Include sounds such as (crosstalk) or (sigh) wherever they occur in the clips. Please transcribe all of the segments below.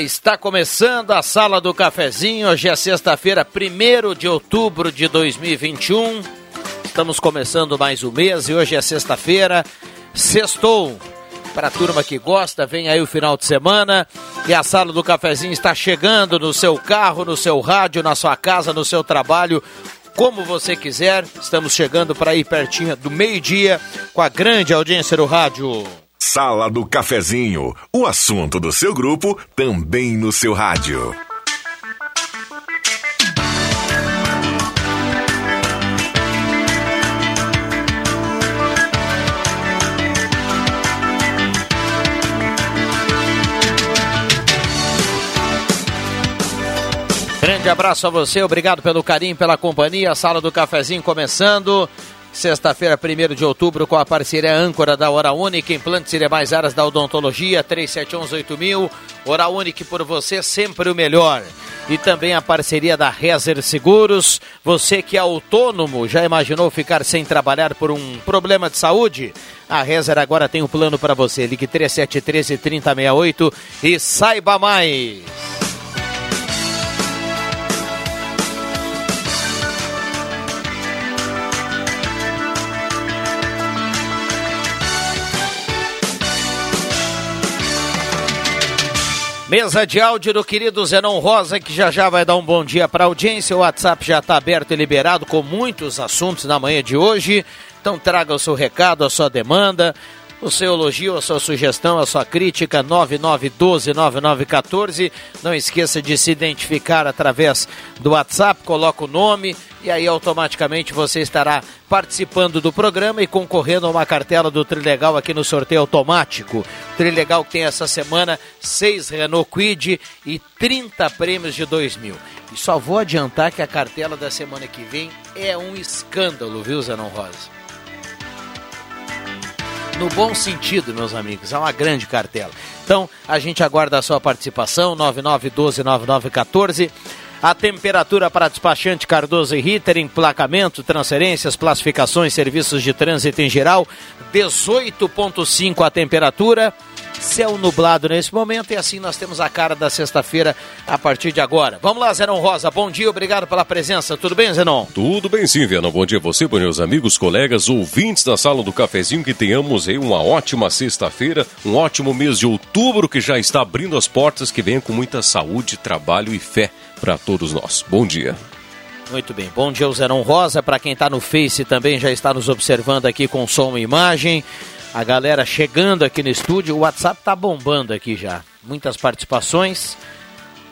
Está começando a Sala do Cafezinho. Hoje é sexta-feira, 1 de outubro de 2021. Estamos começando mais um mês e hoje é sexta-feira. Sextou. Para a turma que gosta, vem aí o final de semana e a Sala do Cafezinho está chegando no seu carro, no seu rádio, na sua casa, no seu trabalho como você quiser. Estamos chegando para ir pertinho do meio-dia com a grande audiência do rádio. Sala do Cafezinho, o assunto do seu grupo também no seu rádio. Grande abraço a você, obrigado pelo carinho, pela companhia. Sala do Cafezinho começando. Sexta-feira, 1 de outubro, com a parceria âncora da Hora Única, implantes e demais áreas da odontologia, 37118000. Hora Única por você, sempre o melhor. E também a parceria da Rezer Seguros. Você que é autônomo, já imaginou ficar sem trabalhar por um problema de saúde? A Rezer agora tem um plano para você. Ligue 3713 3068 e saiba mais. Mesa de áudio do querido Zenon Rosa, que já já vai dar um bom dia para a audiência. O WhatsApp já está aberto e liberado com muitos assuntos na manhã de hoje. Então traga o seu recado, a sua demanda, o seu elogio, a sua sugestão, a sua crítica, 9912-9914. Não esqueça de se identificar através do WhatsApp, coloca o nome e aí automaticamente você estará participando do programa e concorrendo a uma cartela do Trilegal aqui no sorteio automático. Trilegal que tem essa semana seis Renault Quid e 30 prêmios de 2 mil. E só vou adiantar que a cartela da semana que vem é um escândalo, viu, Zenon Rosa? no bom sentido, meus amigos. É uma grande cartela. Então, a gente aguarda a sua participação, 9912-9914. A temperatura para despachante Cardoso e Ritter, emplacamento, transferências, classificações, serviços de trânsito em geral, 18,5 a temperatura. Céu nublado nesse momento e assim nós temos a cara da sexta-feira a partir de agora. Vamos lá, Zenon Rosa. Bom dia, obrigado pela presença. Tudo bem, Zenon? Tudo bem sim, Viana. Bom dia a você, bom dia aos amigos, colegas, ouvintes da sala do cafezinho. Que tenhamos aí uma ótima sexta-feira, um ótimo mês de outubro que já está abrindo as portas, que venha com muita saúde, trabalho e fé para todos nós. Bom dia. Muito bem. Bom dia, Zenon Rosa. Para quem está no Face também já está nos observando aqui com som e imagem. A galera chegando aqui no estúdio, o WhatsApp tá bombando aqui já. Muitas participações.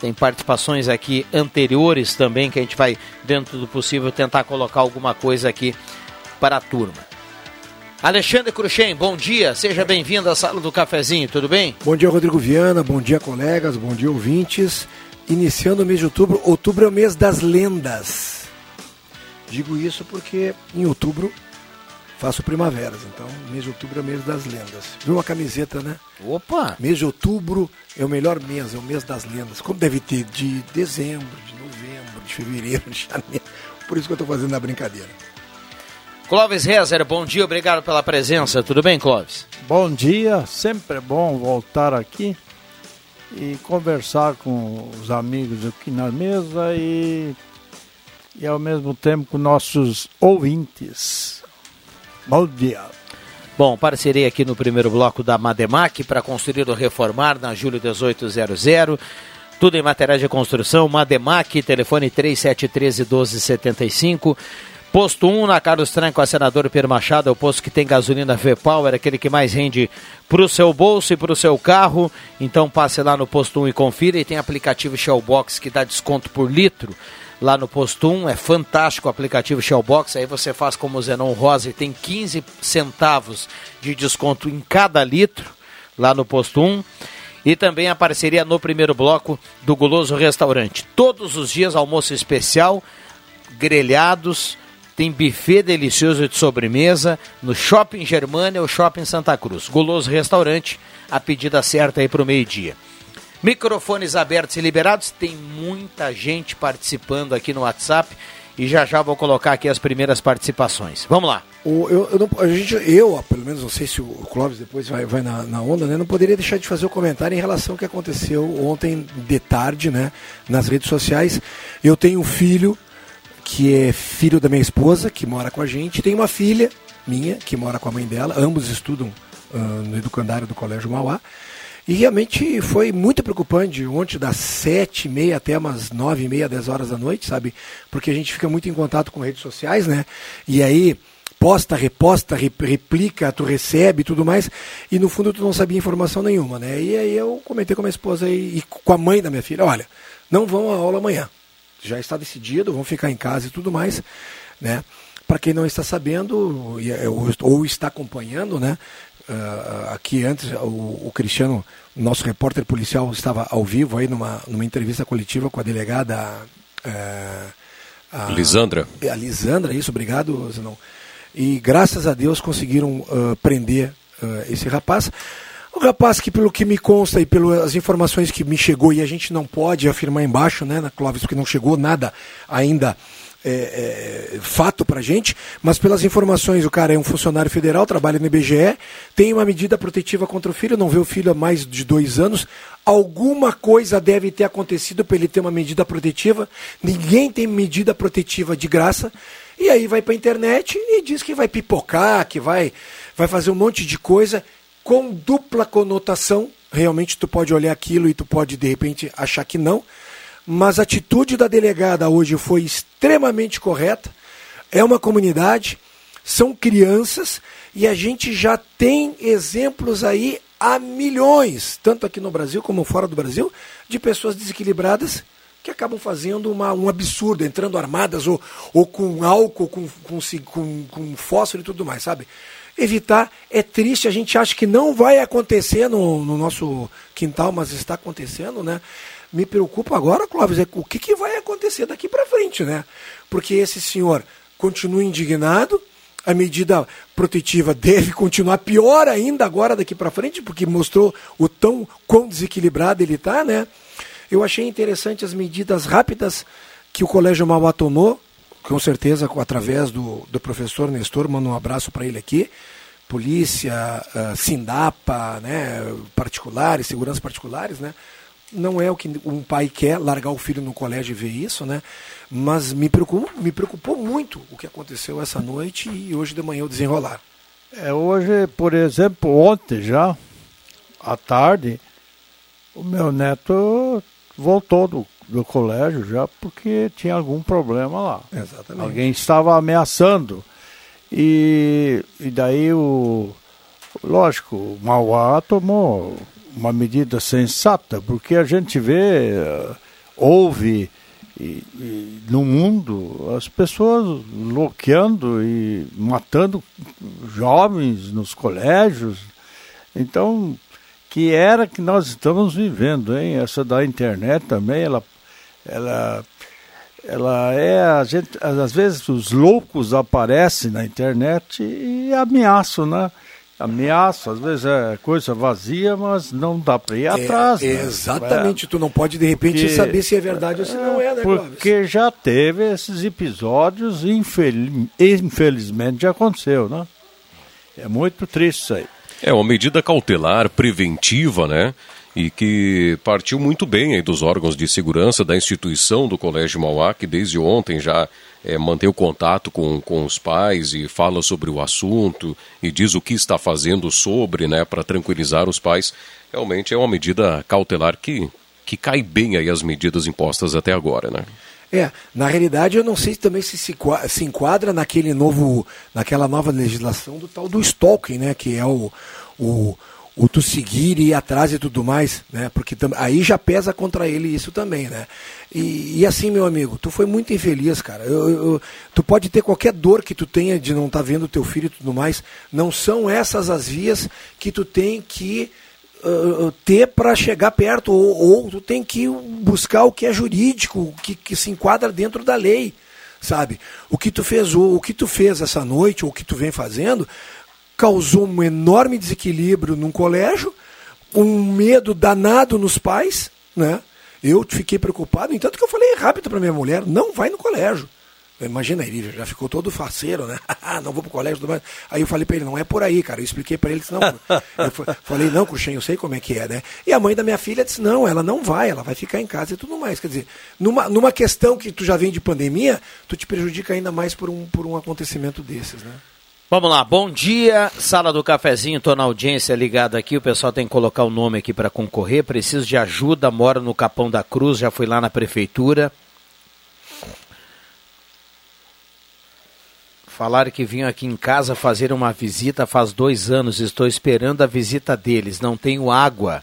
Tem participações aqui anteriores também que a gente vai, dentro do possível, tentar colocar alguma coisa aqui para a turma. Alexandre Cruxem, bom dia, seja bem-vindo à sala do cafezinho, tudo bem? Bom dia, Rodrigo Viana, bom dia, colegas, bom dia, ouvintes. Iniciando o mês de outubro, outubro é o mês das lendas. Digo isso porque em outubro faço primaveras. Então, mês de outubro é o mês das lendas. Viu uma camiseta, né? Opa! Mês de outubro é o melhor mês, é o mês das lendas. Como deve ter de dezembro, de novembro, de fevereiro, de janeiro. Por isso que eu estou fazendo a brincadeira. Clóvis Rezer, bom dia, obrigado pela presença. Tudo bem, Clóvis? Bom dia, sempre é bom voltar aqui e conversar com os amigos aqui na mesa e, e ao mesmo tempo com nossos ouvintes. Bom dia. Bom, parceria aqui no primeiro bloco da Mademac para construir ou reformar na Júlio 1800. Tudo em materiais de construção, Mademac, telefone 3713 1275. Posto 1 na Carlos Tranco, a senador Pedro Machado, é o posto que tem gasolina V-Power, aquele que mais rende para o seu bolso e para o seu carro. Então passe lá no Posto 1 e confira. E tem aplicativo Shellbox que dá desconto por litro lá no Posto 1. É fantástico o aplicativo Shellbox. Aí você faz como o Zenon Rosa e tem 15 centavos de desconto em cada litro lá no Posto 1. E também a parceria no primeiro bloco do Guloso Restaurante. Todos os dias almoço especial, grelhados tem buffet delicioso de sobremesa no Shopping Germânia ou Shopping Santa Cruz. Goloso Restaurante, a pedida certa aí para o meio-dia. Microfones abertos e liberados, tem muita gente participando aqui no WhatsApp e já já vou colocar aqui as primeiras participações. Vamos lá. O, eu, eu, não, a gente, eu, pelo menos, não sei se o Clóvis depois vai, vai na, na, onda, né? Não poderia deixar de fazer o um comentário em relação ao que aconteceu ontem de tarde, né? Nas redes sociais. Eu tenho um filho que é filho da minha esposa, que mora com a gente, tem uma filha minha, que mora com a mãe dela, ambos estudam uh, no educandário do Colégio Mauá. E realmente foi muito preocupante ontem, das sete e meia até umas nove e meia, dez horas da noite, sabe? Porque a gente fica muito em contato com redes sociais, né? E aí posta, reposta, replica, tu recebe tudo mais, e no fundo tu não sabia informação nenhuma, né? E aí eu comentei com a minha esposa e, e com a mãe da minha filha, olha, não vão à aula amanhã já está decidido, vão ficar em casa e tudo mais, né? Para quem não está sabendo é, ou está acompanhando, né? Uh, aqui antes o, o, Cristiano, nosso repórter policial, estava ao vivo aí numa, numa entrevista coletiva com a delegada uh, a, Lisandra. A Lisandra, isso, obrigado, Zenão. E graças a Deus conseguiram uh, prender esse rapaz. O rapaz que, pelo que me consta e pelas informações que me chegou, e a gente não pode afirmar embaixo, né, na Clóvis, porque não chegou nada ainda é, é, fato pra gente, mas pelas informações, o cara é um funcionário federal, trabalha no IBGE, tem uma medida protetiva contra o filho, não vê o filho há mais de dois anos. Alguma coisa deve ter acontecido para ele ter uma medida protetiva. Ninguém tem medida protetiva de graça. E aí vai para a internet e diz que vai pipocar, que vai, vai fazer um monte de coisa com dupla conotação. Realmente tu pode olhar aquilo e tu pode de repente achar que não, mas a atitude da delegada hoje foi extremamente correta. É uma comunidade, são crianças e a gente já tem exemplos aí a milhões, tanto aqui no Brasil como fora do Brasil, de pessoas desequilibradas que acabam fazendo uma, um absurdo, entrando armadas ou, ou com álcool, com, com, com, com fósforo e tudo mais, sabe? evitar. É triste, a gente acha que não vai acontecer no, no nosso quintal, mas está acontecendo, né? Me preocupa agora, Clóvis, é o que, que vai acontecer daqui para frente, né? Porque esse senhor continua indignado, a medida protetiva deve (laughs) continuar pior ainda agora daqui para frente, porque mostrou o tão quão desequilibrado ele está, né? Eu achei interessante as medidas rápidas que o Colégio Mauá tomou, com certeza através do, do professor Nestor, mando um abraço para ele aqui, polícia, uh, Sindapa, né, particulares, seguranças particulares, né, não é o que um pai quer, largar o filho no colégio e ver isso, né, mas me preocupou, me preocupou muito o que aconteceu essa noite e hoje de manhã o desenrolar. É, hoje, por exemplo, ontem já, à tarde, o meu neto voltou do do colégio já porque tinha algum problema lá. Exatamente. Alguém estava ameaçando. E, e daí o. Lógico, o Mauá tomou uma medida sensata, porque a gente vê, ouve e, e, no mundo as pessoas bloqueando e matando jovens nos colégios. Então, que era que nós estamos vivendo, hein? Essa da internet também, ela ela ela é a gente às vezes os loucos aparecem na internet e ameaçam, né? Ameaçam, às vezes é coisa vazia, mas não dá para ir é, atrás. né? Exatamente, é. tu não pode de repente porque, saber se é verdade ou se não é, né, Porque Clóvis? já teve esses episódios e infeliz, infelizmente já aconteceu, né? É muito triste isso aí. É uma medida cautelar, preventiva, né? e que partiu muito bem aí dos órgãos de segurança da instituição do Colégio Mauá, que desde ontem já é, o contato com, com os pais e fala sobre o assunto e diz o que está fazendo sobre, né, para tranquilizar os pais. Realmente é uma medida cautelar que, que cai bem aí as medidas impostas até agora, né? É, na realidade eu não sei também se se, se enquadra naquele novo, naquela nova legislação do tal do stalking, né? Que é o, o, o tu seguir e ir atrás e tudo mais, né? Porque aí já pesa contra ele isso também, né? E, e assim, meu amigo, tu foi muito infeliz, cara. Eu, eu, tu pode ter qualquer dor que tu tenha de não estar tá vendo teu filho e tudo mais, não são essas as vias que tu tem que uh, ter para chegar perto, ou, ou, tu tem que buscar o que é jurídico, o que, que se enquadra dentro da lei, sabe? O que tu fez, o, o que tu fez essa noite, ou o que tu vem fazendo, causou um enorme desequilíbrio num colégio, um medo danado nos pais, né? Eu fiquei preocupado, entanto que eu falei rápido para minha mulher, não vai no colégio. Imagina, ele já ficou todo faceiro, né? (laughs) não vou pro colégio. Tudo mais. Aí eu falei para ele, não é por aí, cara. Eu expliquei para ele, disse, não. (laughs) eu falei, não, Cruxem, eu sei como é que é, né? E a mãe da minha filha disse, não, ela não vai, ela vai ficar em casa e tudo mais. Quer dizer, numa, numa questão que tu já vem de pandemia, tu te prejudica ainda mais por um, por um acontecimento desses, né? Vamos lá, bom dia, sala do cafezinho, tô na audiência ligado aqui, o pessoal tem que colocar o nome aqui para concorrer, preciso de ajuda, moro no Capão da Cruz, já fui lá na prefeitura, Falaram que vinham aqui em casa fazer uma visita faz dois anos. Estou esperando a visita deles. Não tenho água.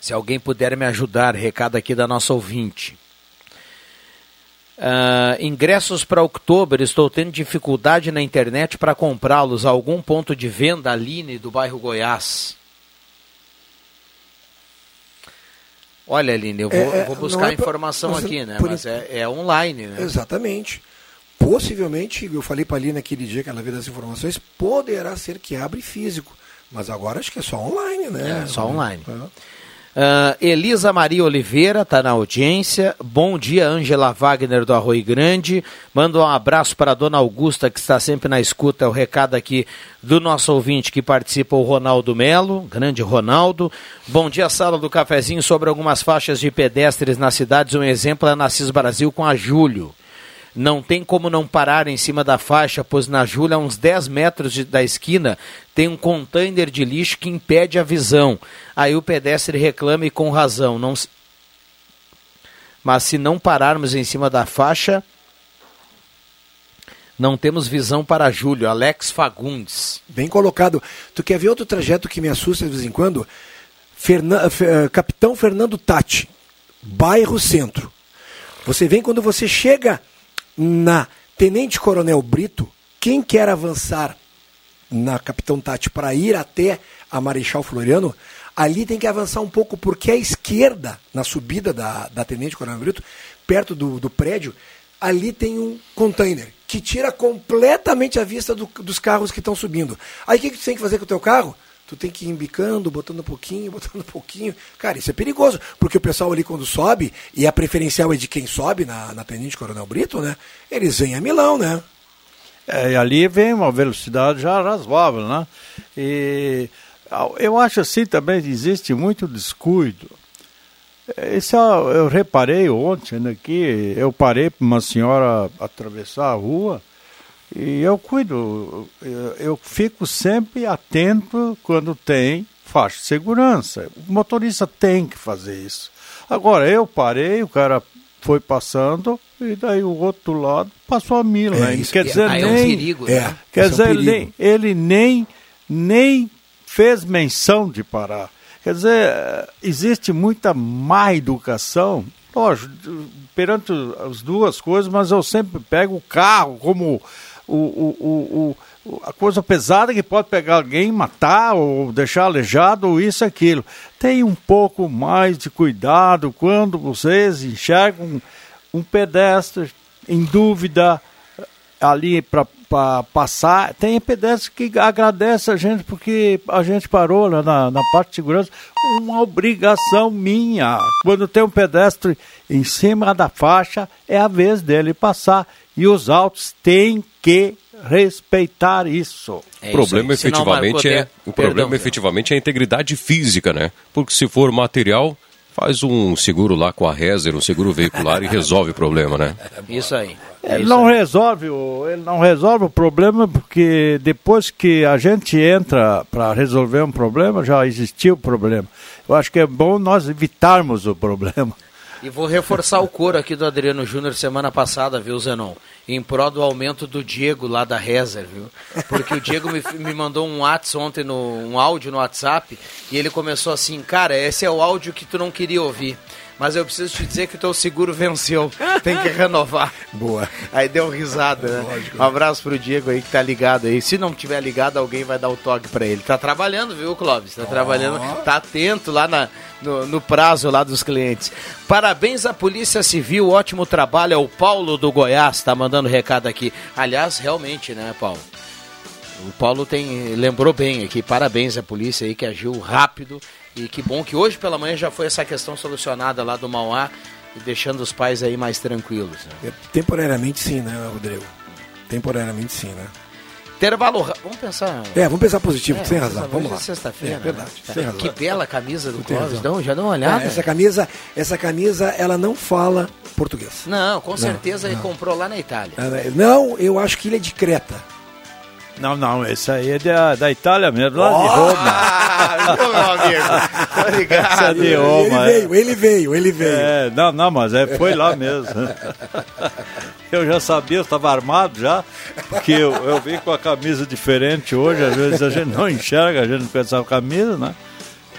Se alguém puder me ajudar, recado aqui da nossa ouvinte. Uh, ingressos para outubro, estou tendo dificuldade na internet para comprá-los. Algum ponto de venda, Aline, do bairro Goiás? Olha, Aline, eu vou, é, é vou buscar é informação aqui, né? Mas é, é online, né? Exatamente possivelmente, eu falei para ali naquele dia que ela veio das informações, poderá ser que abre físico. Mas agora acho que é só online, né? É, só online. Uh, Elisa Maria Oliveira está na audiência. Bom dia, Ângela Wagner do Arroio Grande. Manda um abraço para a dona Augusta, que está sempre na escuta. É o recado aqui do nosso ouvinte que participa, o Ronaldo Melo. Grande Ronaldo. Bom dia, sala do cafezinho. Sobre algumas faixas de pedestres nas cidades. Um exemplo é a Nassis Brasil com a Júlio. Não tem como não parar em cima da faixa, pois na Júlia, a uns 10 metros de, da esquina, tem um container de lixo que impede a visão. Aí o pedestre reclama e com razão. Não... Mas se não pararmos em cima da faixa, não temos visão para Júlio. Alex Fagundes. Bem colocado. Tu quer ver outro trajeto que me assusta de vez em quando? Ferna... Eh, Capitão Fernando Tati, bairro Centro. Você vem quando você chega na Tenente Coronel Brito, quem quer avançar na Capitão Tati para ir até a Marechal Floriano, ali tem que avançar um pouco, porque à esquerda, na subida da, da Tenente Coronel Brito, perto do, do prédio, ali tem um container que tira completamente a vista do, dos carros que estão subindo. Aí o que, que tem que fazer com o teu carro? Tu tem que ir embicando, botando um pouquinho, (laughs) botando um pouquinho. Cara, isso é perigoso, porque o pessoal ali quando sobe, e a preferencial é de quem sobe na, na Tenente Coronel Brito, né? Eles vêm a Milão, né? É, e ali vem uma velocidade já razoável, né? E eu acho assim também existe muito descuido. Isso eu reparei ontem aqui, eu parei para uma senhora atravessar a rua, e eu cuido, eu fico sempre atento quando tem faixa de segurança. O motorista tem que fazer isso. Agora, eu parei, o cara foi passando e daí o outro lado passou a mila. É, isso, quer dizer, nem, é um perigo, é, né? quer dizer, é um ele, ele nem, nem fez menção de parar. Quer dizer, existe muita má educação, lógico, perante as duas coisas, mas eu sempre pego o carro como o, o, o, a coisa pesada que pode pegar alguém, matar ou deixar aleijado, ou isso, aquilo. Tem um pouco mais de cuidado quando vocês enxergam um pedestre em dúvida ali para passar. Tem pedestre que agradece a gente porque a gente parou lá na, na parte de segurança. Uma obrigação minha. Quando tem um pedestre em cima da faixa, é a vez dele passar. E os autos têm que respeitar isso. É o problema isso efetivamente é o problema efetivamente é a integridade física, né? Porque se for material, faz um seguro lá com a Rezer, um seguro veicular e resolve o problema, né? Isso aí. É ele não aí. resolve, o, ele não resolve o problema porque depois que a gente entra para resolver um problema, já existiu o problema. Eu acho que é bom nós evitarmos o problema. E vou reforçar o coro aqui do Adriano Júnior semana passada, viu, Zenon? Em prol do aumento do Diego lá da Reza, viu? Porque o Diego me, me mandou um WhatsApp ontem, no, um áudio no WhatsApp, e ele começou assim, cara, esse é o áudio que tu não queria ouvir mas eu preciso te dizer que o teu seguro venceu. Tem que renovar. (laughs) Boa. Aí deu risada, né? Lógico. Um abraço pro Diego aí que tá ligado aí. Se não tiver ligado, alguém vai dar o toque para ele. Tá trabalhando, viu, Clóvis? Tá oh. trabalhando, tá atento lá na, no, no, prazo lá dos clientes. Parabéns à Polícia Civil, ótimo trabalho. É o Paulo do Goiás, tá mandando recado aqui. Aliás, realmente, né, Paulo? O Paulo tem lembrou bem aqui. Parabéns à polícia aí que agiu rápido e que bom que hoje pela manhã já foi essa questão solucionada lá do Mauá, deixando os pais aí mais tranquilos. Né? É, temporariamente sim, né, Rodrigo? Temporariamente sim, né? Intervalo. Vamos pensar. É, vamos pensar positivo, é, sem razão. Vamos lá. Sexta-feira. É, verdade. Né? Sem razão. Que bela camisa do Clóvis. Dão, já dá uma olhada. É, essa camisa, essa camisa, ela não fala português. Não, com certeza não, ele comprou lá na Itália. Não, eu acho que ele é de Creta. Não, não, esse aí é da, da Itália mesmo, lá oh! de Roma. (laughs) Ah, meu amigo, tá ligado. É de Roma. Ele veio, ele veio, ele veio. É, não, não, mas é, foi lá mesmo. Eu já sabia, eu estava armado já, porque eu, eu vim com a camisa diferente hoje, às vezes a gente não enxerga, a gente não pensa a camisa, né?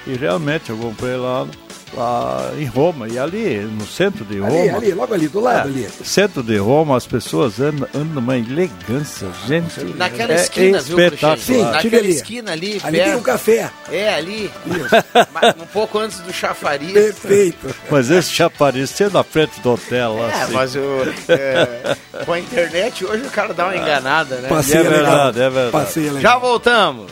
E realmente eu comprei lá lá em Roma. E ali, no centro de Roma. Ali, ali logo ali, do lado é, ali. Centro de Roma, as pessoas andam, andam numa elegância, gente. Naquela é esquina, espetacular. viu, Sim, Naquela ali. esquina ali, ali perto. tem um café. É, ali. um pouco antes do chafariz. Perfeito. Mas esse chafariz você na frente do hotel lá. É, assim. mas o, é, com a internet hoje o cara dá uma enganada, né? Passeio é verdade, é verdade. Passeio Já voltamos.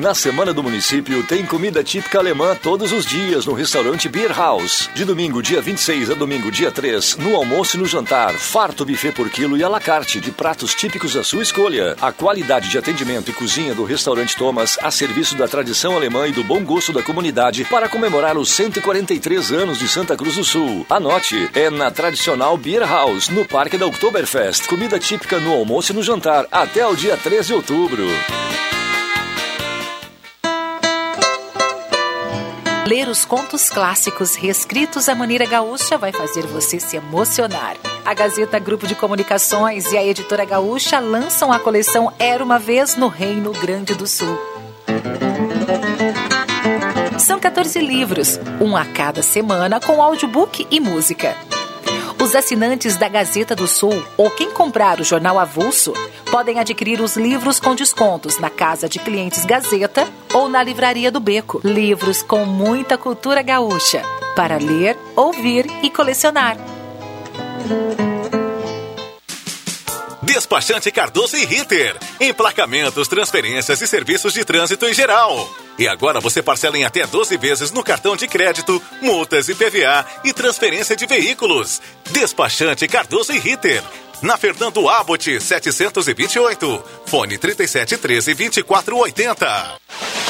Na Semana do Município tem comida típica alemã todos os dias no restaurante Beer House. De domingo, dia 26 a domingo, dia 3, no almoço e no jantar, farto buffet por quilo e à la carte de pratos típicos da sua escolha. A qualidade de atendimento e cozinha do restaurante Thomas a serviço da tradição alemã e do bom gosto da comunidade para comemorar os 143 anos de Santa Cruz do Sul. Anote, é na tradicional Beer House, no Parque da Oktoberfest. Comida típica no almoço e no jantar, até o dia 13 de outubro. Ler os contos clássicos reescritos à maneira gaúcha vai fazer você se emocionar. A Gazeta Grupo de Comunicações e a Editora Gaúcha lançam a coleção Era uma Vez no Reino Grande do Sul. São 14 livros, um a cada semana com audiobook e música. Os assinantes da Gazeta do Sul ou quem comprar o jornal avulso podem adquirir os livros com descontos na Casa de Clientes Gazeta ou na Livraria do Beco. Livros com muita cultura gaúcha para ler, ouvir e colecionar. Despachante Cardoso e Ritter. Emplacamentos, transferências e serviços de trânsito em geral. E agora você parcela em até 12 vezes no cartão de crédito, multas e PVA e transferência de veículos. Despachante Cardoso e Ritter. Na Fernando Abbott 728. Fone 3713 2480.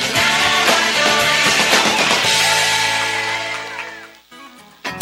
Yeah.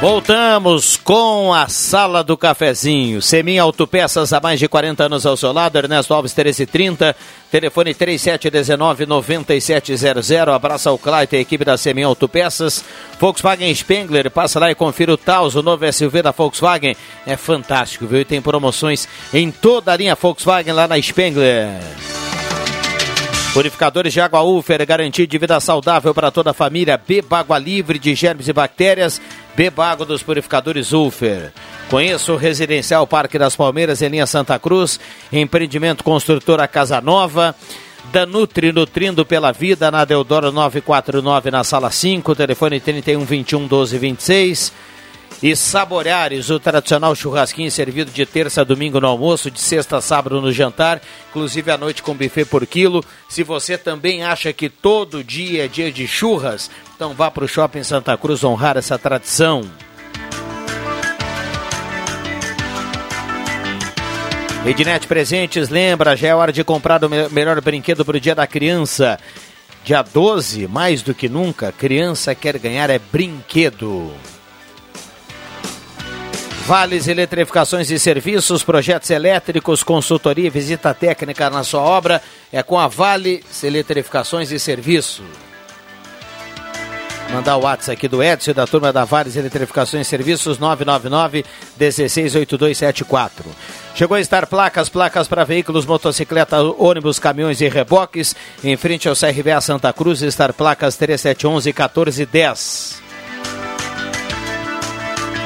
Voltamos com a Sala do Cafezinho. Semin Autopeças há mais de 40 anos ao seu lado. Ernesto Alves 1330, telefone 3719-9700. Abraça o Clayton e a equipe da Semin Autopeças. Volkswagen Spengler, passa lá e confira o Taos, o novo SUV da Volkswagen. É fantástico, viu? E tem promoções em toda a linha Volkswagen lá na Spengler. Purificadores de água Ufer, garantia de vida saudável para toda a família. Beba água livre de germes e bactérias. Beba água dos purificadores Ufer. Conheça o Residencial Parque das Palmeiras em linha Santa Cruz. Empreendimento Construtora Casa Nova. Da Nutri, nutrindo pela vida, na Deodoro 949, na sala 5, telefone 31 21 12 26. E Saboreares, o tradicional churrasquinho servido de terça a domingo no almoço, de sexta a sábado no jantar, inclusive à noite com buffet por quilo. Se você também acha que todo dia é dia de churras, então vá para o Shopping Santa Cruz honrar essa tradição. Ednet Presentes, lembra, já é hora de comprar o melhor brinquedo para o Dia da Criança. Dia 12, mais do que nunca, criança quer ganhar é brinquedo. Vales Eletrificações e Serviços, projetos elétricos, consultoria e visita técnica na sua obra é com a Vale Eletrificações e Serviços. Mandar o WhatsApp aqui do Edson da turma da Vales Eletrificações e Serviços 999 168274. Chegou a estar placas, placas para veículos, motocicleta, ônibus, caminhões e reboques. Em frente ao CRVA Santa Cruz, estar placas 3711 1410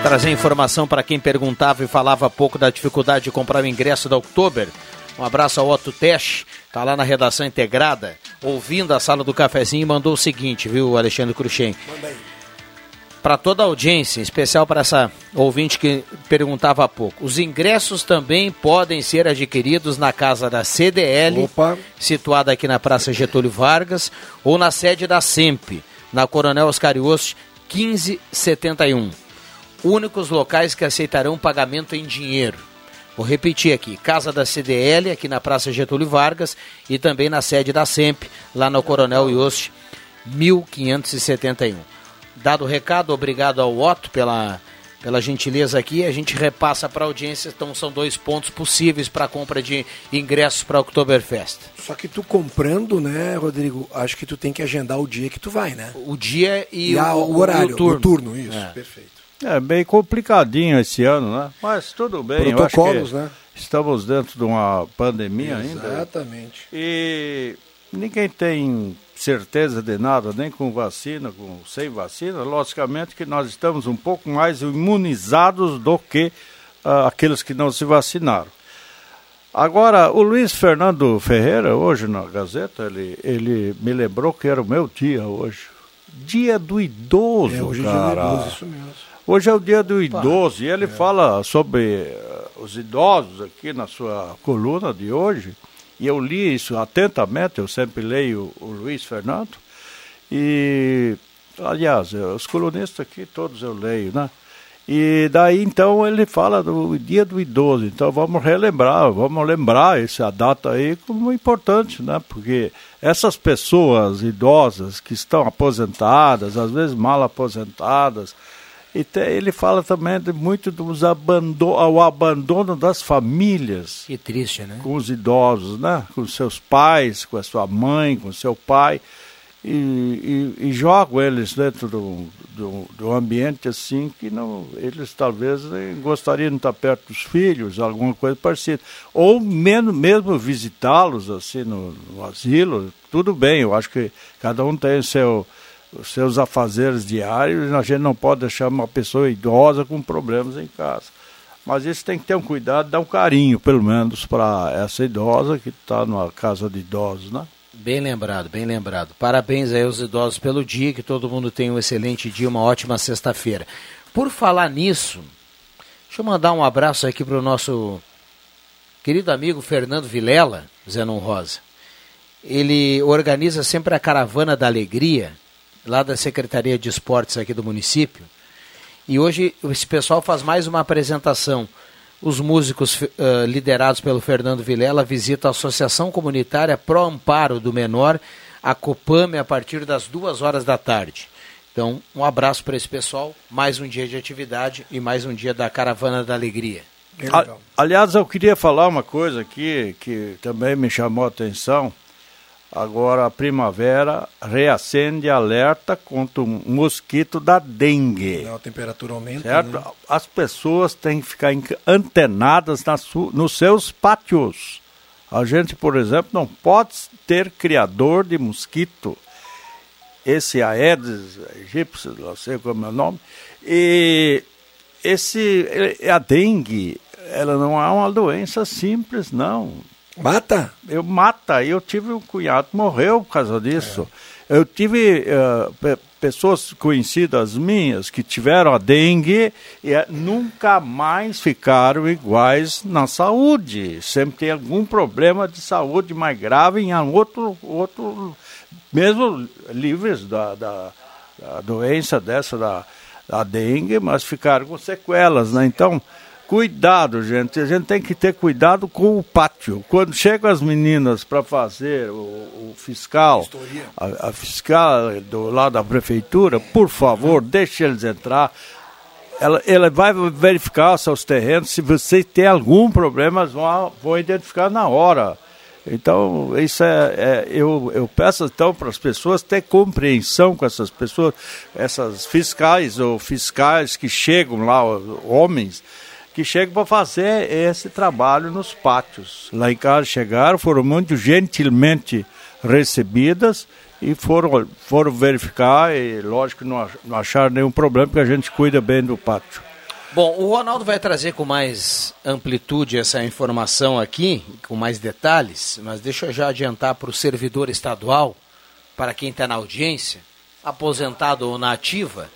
trazer informação para quem perguntava e falava pouco da dificuldade de comprar o ingresso da Oktober. Um abraço ao Otto Tesch, tá lá na redação integrada, ouvindo a sala do cafezinho e mandou o seguinte, viu, Alexandre Cruxem? Para toda a audiência, em especial para essa ouvinte que perguntava há pouco, os ingressos também podem ser adquiridos na casa da CDL, Opa. situada aqui na Praça Getúlio Vargas, ou na sede da SEMP, na Coronel Oscar 1571 únicos locais que aceitarão pagamento em dinheiro. Vou repetir aqui: Casa da CDL, aqui na Praça Getúlio Vargas, e também na sede da SEMP, lá no Coronel Ioste, 1571. Dado o recado, obrigado ao Otto pela, pela gentileza aqui. A gente repassa para a audiência, então são dois pontos possíveis para a compra de ingressos para o Oktoberfest. Só que tu comprando, né, Rodrigo, acho que tu tem que agendar o dia que tu vai, né? O dia e, e a, o, o, horário, o turno. O turno isso, é. perfeito. É bem complicadinho esse ano, né? Mas tudo bem. Protocolos, né? Estamos dentro de uma pandemia Exatamente. ainda. Exatamente. E ninguém tem certeza de nada, nem com vacina, com sem vacina. Logicamente que nós estamos um pouco mais imunizados do que uh, aqueles que não se vacinaram. Agora, o Luiz Fernando Ferreira, hoje na Gazeta, ele, ele me lembrou que era o meu dia hoje. Dia do idoso, é, hoje cara. É dia do idoso, isso mesmo. Hoje é o dia do idoso e ele é. fala sobre uh, os idosos aqui na sua coluna de hoje. E eu li isso atentamente, eu sempre leio o Luiz Fernando. E, aliás, eh, os colunistas aqui todos eu leio, né? E daí então ele fala do dia do idoso. Então vamos relembrar, vamos lembrar essa data aí como importante, né? Porque essas pessoas idosas que estão aposentadas, às vezes mal aposentadas, E te, ele fala também de muito dos abandono, ao abandono das famílias. Que triste, né? Com os idosos, né? Com seus pais, com a sua mãe, com seu pai. E, e, e jogam eles dentro do, do, do, ambiente assim que não, eles talvez gostariam de estar perto dos filhos, alguma coisa parecida. Ou mesmo, mesmo visitá-los assim no, no asilo, tudo bem, eu acho que cada um tem seu os seus afazeres diários, a gente não pode deixar uma pessoa idosa com problemas em casa. Mas isso tem que ter um cuidado, dar um carinho, pelo menos, para essa idosa que está numa casa de idosos, né? Bem lembrado, bem lembrado. Parabéns aí aos idosos pelo dia, que todo mundo tenha um excelente dia, uma ótima sexta-feira. Por falar nisso, deixa eu mandar um abraço aqui para o nosso querido amigo Fernando Vilela, Zenon Rosa. Ele organiza sempre a Caravana da Alegria, lá da Secretaria de Esportes aqui do município. E hoje esse pessoal faz mais uma apresentação. Os músicos uh, liderados pelo Fernando Vilela visitam a Associação Comunitária Pro Amparo do Menor, a Copame, a partir das duas horas da tarde. Então, um abraço para esse pessoal, mais um dia de atividade e mais um dia da Caravana da Alegria. aliás, eu queria falar uma coisa aqui que também me chamou a atenção. Agora a primavera reacende alerta contra o mosquito da dengue. A temperatura aumenta. Certo? Né? As pessoas têm que ficar antenadas nos seus pátios. A gente, por exemplo, não pode ter criador de mosquito. Esse Aedes aegypti, não sei como é o nome. E esse, a dengue, ela não é uma doença simples, não Mata? Eu mata. Eu tive um cunhado que morreu por causa disso. É. Eu tive uh, pe pessoas conhecidas minhas que tiveram a dengue e uh, nunca mais ficaram iguais na saúde. Sempre tem algum problema de saúde mais grave em outro, outro mesmo livres da, da, da doença dessa, da, da dengue, mas ficaram com sequelas, né? Então, Cuidado, gente. A gente tem que ter cuidado com o pátio. Quando chegam as meninas para fazer o, o fiscal, a, a, fiscal do lado da prefeitura, por favor, deixe eles entrar. Ela, ela vai verificar seus terrenos. Se você tem algum problema, eles vão, vão identificar na hora. Então, isso é, é, eu, eu peço então para as pessoas ter compreensão com essas pessoas, essas fiscais ou fiscais que chegam lá, homens, que chegam para fazer esse trabalho nos pátios. Lá em casa chegaram, foram muito gentilmente recebidas e foram, foram verificar e lógico não, não acharam nenhum problema porque a gente cuida bem do pátio. Bom, o Ronaldo vai trazer com mais amplitude essa informação aqui, com mais detalhes, mas deixa eu já adiantar para o servidor estadual, para quem está na audiência, aposentado ou na ativa,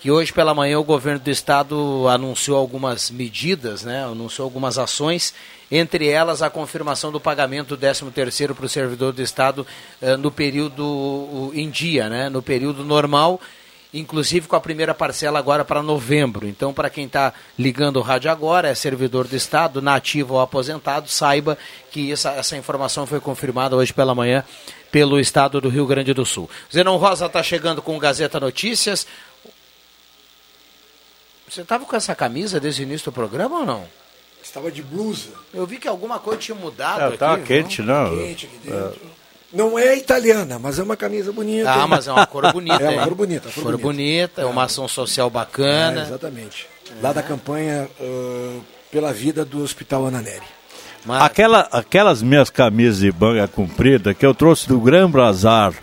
que hoje pela manhã o governo do estado anunciou algumas medidas, né, anunciou algumas ações, entre elas a confirmação do pagamento do 13º para o servidor do estado eh, no período em dia, né, no período normal, inclusive com a primeira parcela agora para novembro. Então, para quem está ligando o rádio agora, é servidor do estado, nativo ou aposentado, saiba que essa, essa informação foi confirmada hoje pela manhã pelo estado do Rio Grande do Sul. Zenon Rosa está chegando com Gazeta Notícias. Você estava com essa camisa desde o início do programa ou não? Estava de blusa. Eu vi que alguma coisa tinha mudado. É, aqui, tá quente, não? Quente aqui dentro. É. Não é italiana, mas é uma camisa bonita. Ah, mas é uma cor bonita. (laughs) é uma cor bonita. Cor, cor bonita, é uma ação social bacana. É, exatamente. Lá da campanha uh, pela vida do Hospital Ananeri. Mas... Aquela, aquelas minhas camisas de manga comprida que eu trouxe do Gran Bazar,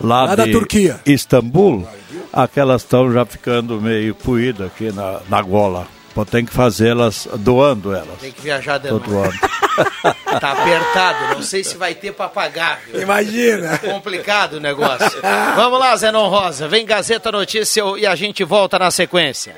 lá, lá da Turquia. Istambul aquelas estão já ficando meio puídas aqui na, na gola. Pô, tem que fazê-las doando elas. Tem que viajar de Todo ano. (laughs) tá apertado, não sei se vai ter para pagar. Viu? Imagina. complicado o negócio. Vamos lá, Zenon Rosa. Vem Gazeta Notícia e a gente volta na sequência.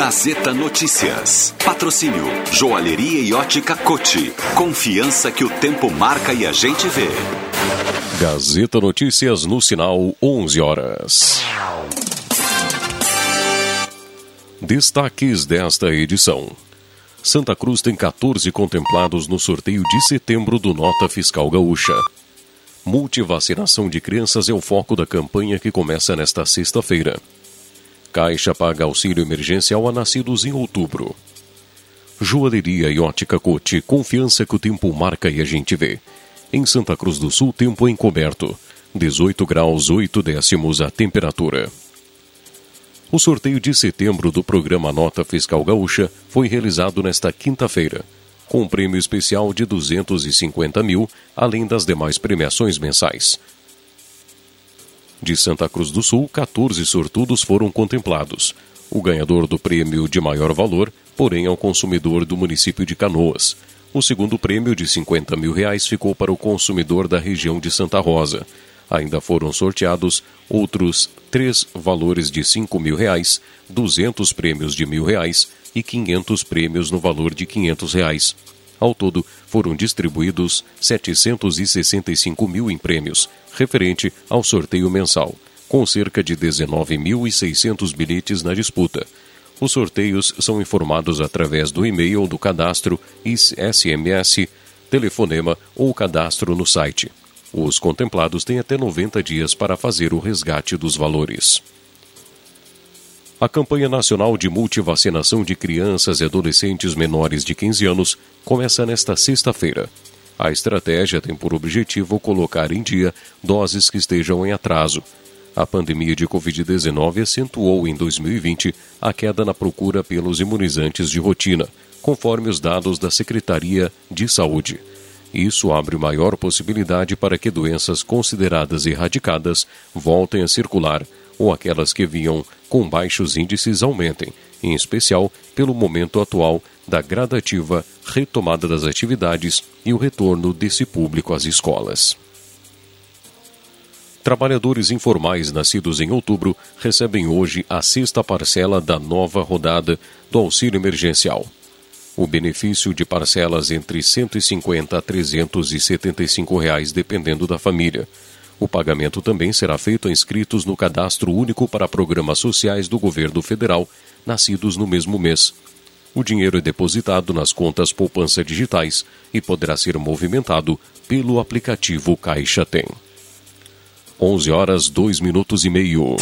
Gazeta Notícias. Patrocínio Joalheria e Ótica Cote. Confiança que o tempo marca e a gente vê. Gazeta Notícias no sinal 11 horas. Destaques desta edição. Santa Cruz tem 14 contemplados no sorteio de setembro do Nota Fiscal Gaúcha. Multivacinação de crianças é o foco da campanha que começa nesta sexta-feira. Caixa paga auxílio emergencial a nascidos em outubro. Joalheria e ótica Cote, confiança que o tempo marca e a gente vê. Em Santa Cruz do Sul, tempo encoberto. 18 graus 8 décimos a temperatura. O sorteio de setembro do programa Nota Fiscal Gaúcha foi realizado nesta quinta-feira com um prêmio especial de 250 mil, além das demais premiações mensais. De Santa Cruz do Sul, 14 sortudos foram contemplados. O ganhador do prêmio de maior valor, porém, é o consumidor do município de Canoas. O segundo prêmio de 50 mil reais ficou para o consumidor da região de Santa Rosa. Ainda foram sorteados outros três valores de 5 mil reais, 200 prêmios de mil reais e 500 prêmios no valor de 500 reais. Ao todo, foram distribuídos 765 mil em prêmios, referente ao sorteio mensal, com cerca de 19.600 bilhetes na disputa. Os sorteios são informados através do e-mail do cadastro SMS, telefonema ou cadastro no site. Os contemplados têm até 90 dias para fazer o resgate dos valores. A campanha nacional de multivacinação de crianças e adolescentes menores de 15 anos começa nesta sexta-feira. A estratégia tem por objetivo colocar em dia doses que estejam em atraso. A pandemia de Covid-19 acentuou em 2020 a queda na procura pelos imunizantes de rotina, conforme os dados da Secretaria de Saúde. Isso abre maior possibilidade para que doenças consideradas erradicadas voltem a circular ou aquelas que vinham com baixos índices aumentem, em especial pelo momento atual da gradativa retomada das atividades e o retorno desse público às escolas. Trabalhadores informais nascidos em outubro recebem hoje a sexta parcela da nova rodada do auxílio emergencial. O benefício de parcelas entre R$ 150 a 375 reais, dependendo da família. O pagamento também será feito a inscritos no Cadastro Único para Programas Sociais do Governo Federal, nascidos no mesmo mês. O dinheiro é depositado nas contas poupança digitais e poderá ser movimentado pelo aplicativo Caixa Tem. 11 horas 2 minutos e meio.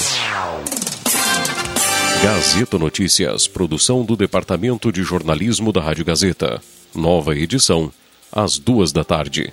Gazeta Notícias, produção do Departamento de Jornalismo da Rádio Gazeta. Nova edição, às duas da tarde.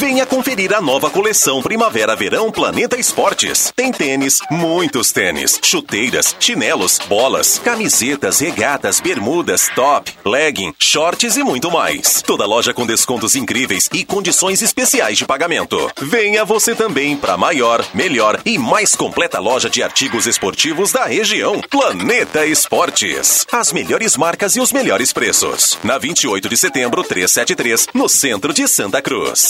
Venha conferir a nova coleção Primavera-Verão Planeta Esportes. Tem tênis, muitos tênis, chuteiras, chinelos, bolas, camisetas, regatas, bermudas, top, legging, shorts e muito mais. Toda loja com descontos incríveis e condições especiais de pagamento. Venha você também para a maior, melhor e mais completa loja de artigos esportivos da região. Planeta Esportes. As melhores marcas e os melhores preços. Na 28 de setembro, 373, no centro de Santa Cruz.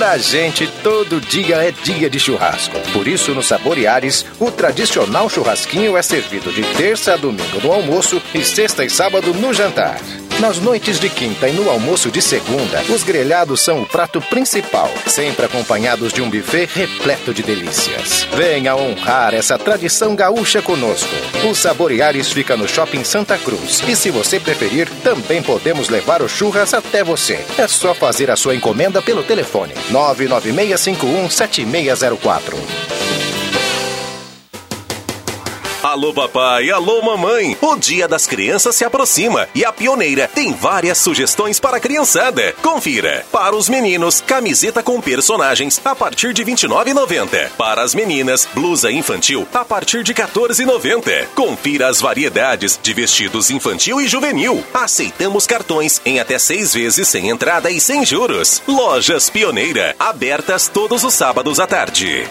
Pra gente, todo dia é dia de churrasco. Por isso, no Saboreares, o tradicional churrasquinho é servido de terça a domingo no almoço e sexta e sábado no jantar. Nas noites de quinta e no almoço de segunda, os grelhados são o prato principal, sempre acompanhados de um buffet repleto de delícias. Venha honrar essa tradição gaúcha conosco. O Saboreares fica no Shopping Santa Cruz. E se você preferir, também podemos levar o churras até você. É só fazer a sua encomenda pelo telefone 996517604. Alô papai, alô mamãe. O Dia das Crianças se aproxima e a Pioneira tem várias sugestões para a criançada. Confira. Para os meninos, camiseta com personagens a partir de R$ 29,90. Para as meninas, blusa infantil a partir de R$ 14,90. Confira as variedades de vestidos infantil e juvenil. Aceitamos cartões em até seis vezes sem entrada e sem juros. Lojas Pioneira, abertas todos os sábados à tarde.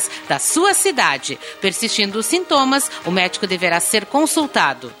da sua cidade. Persistindo os sintomas, o médico deverá ser consultado.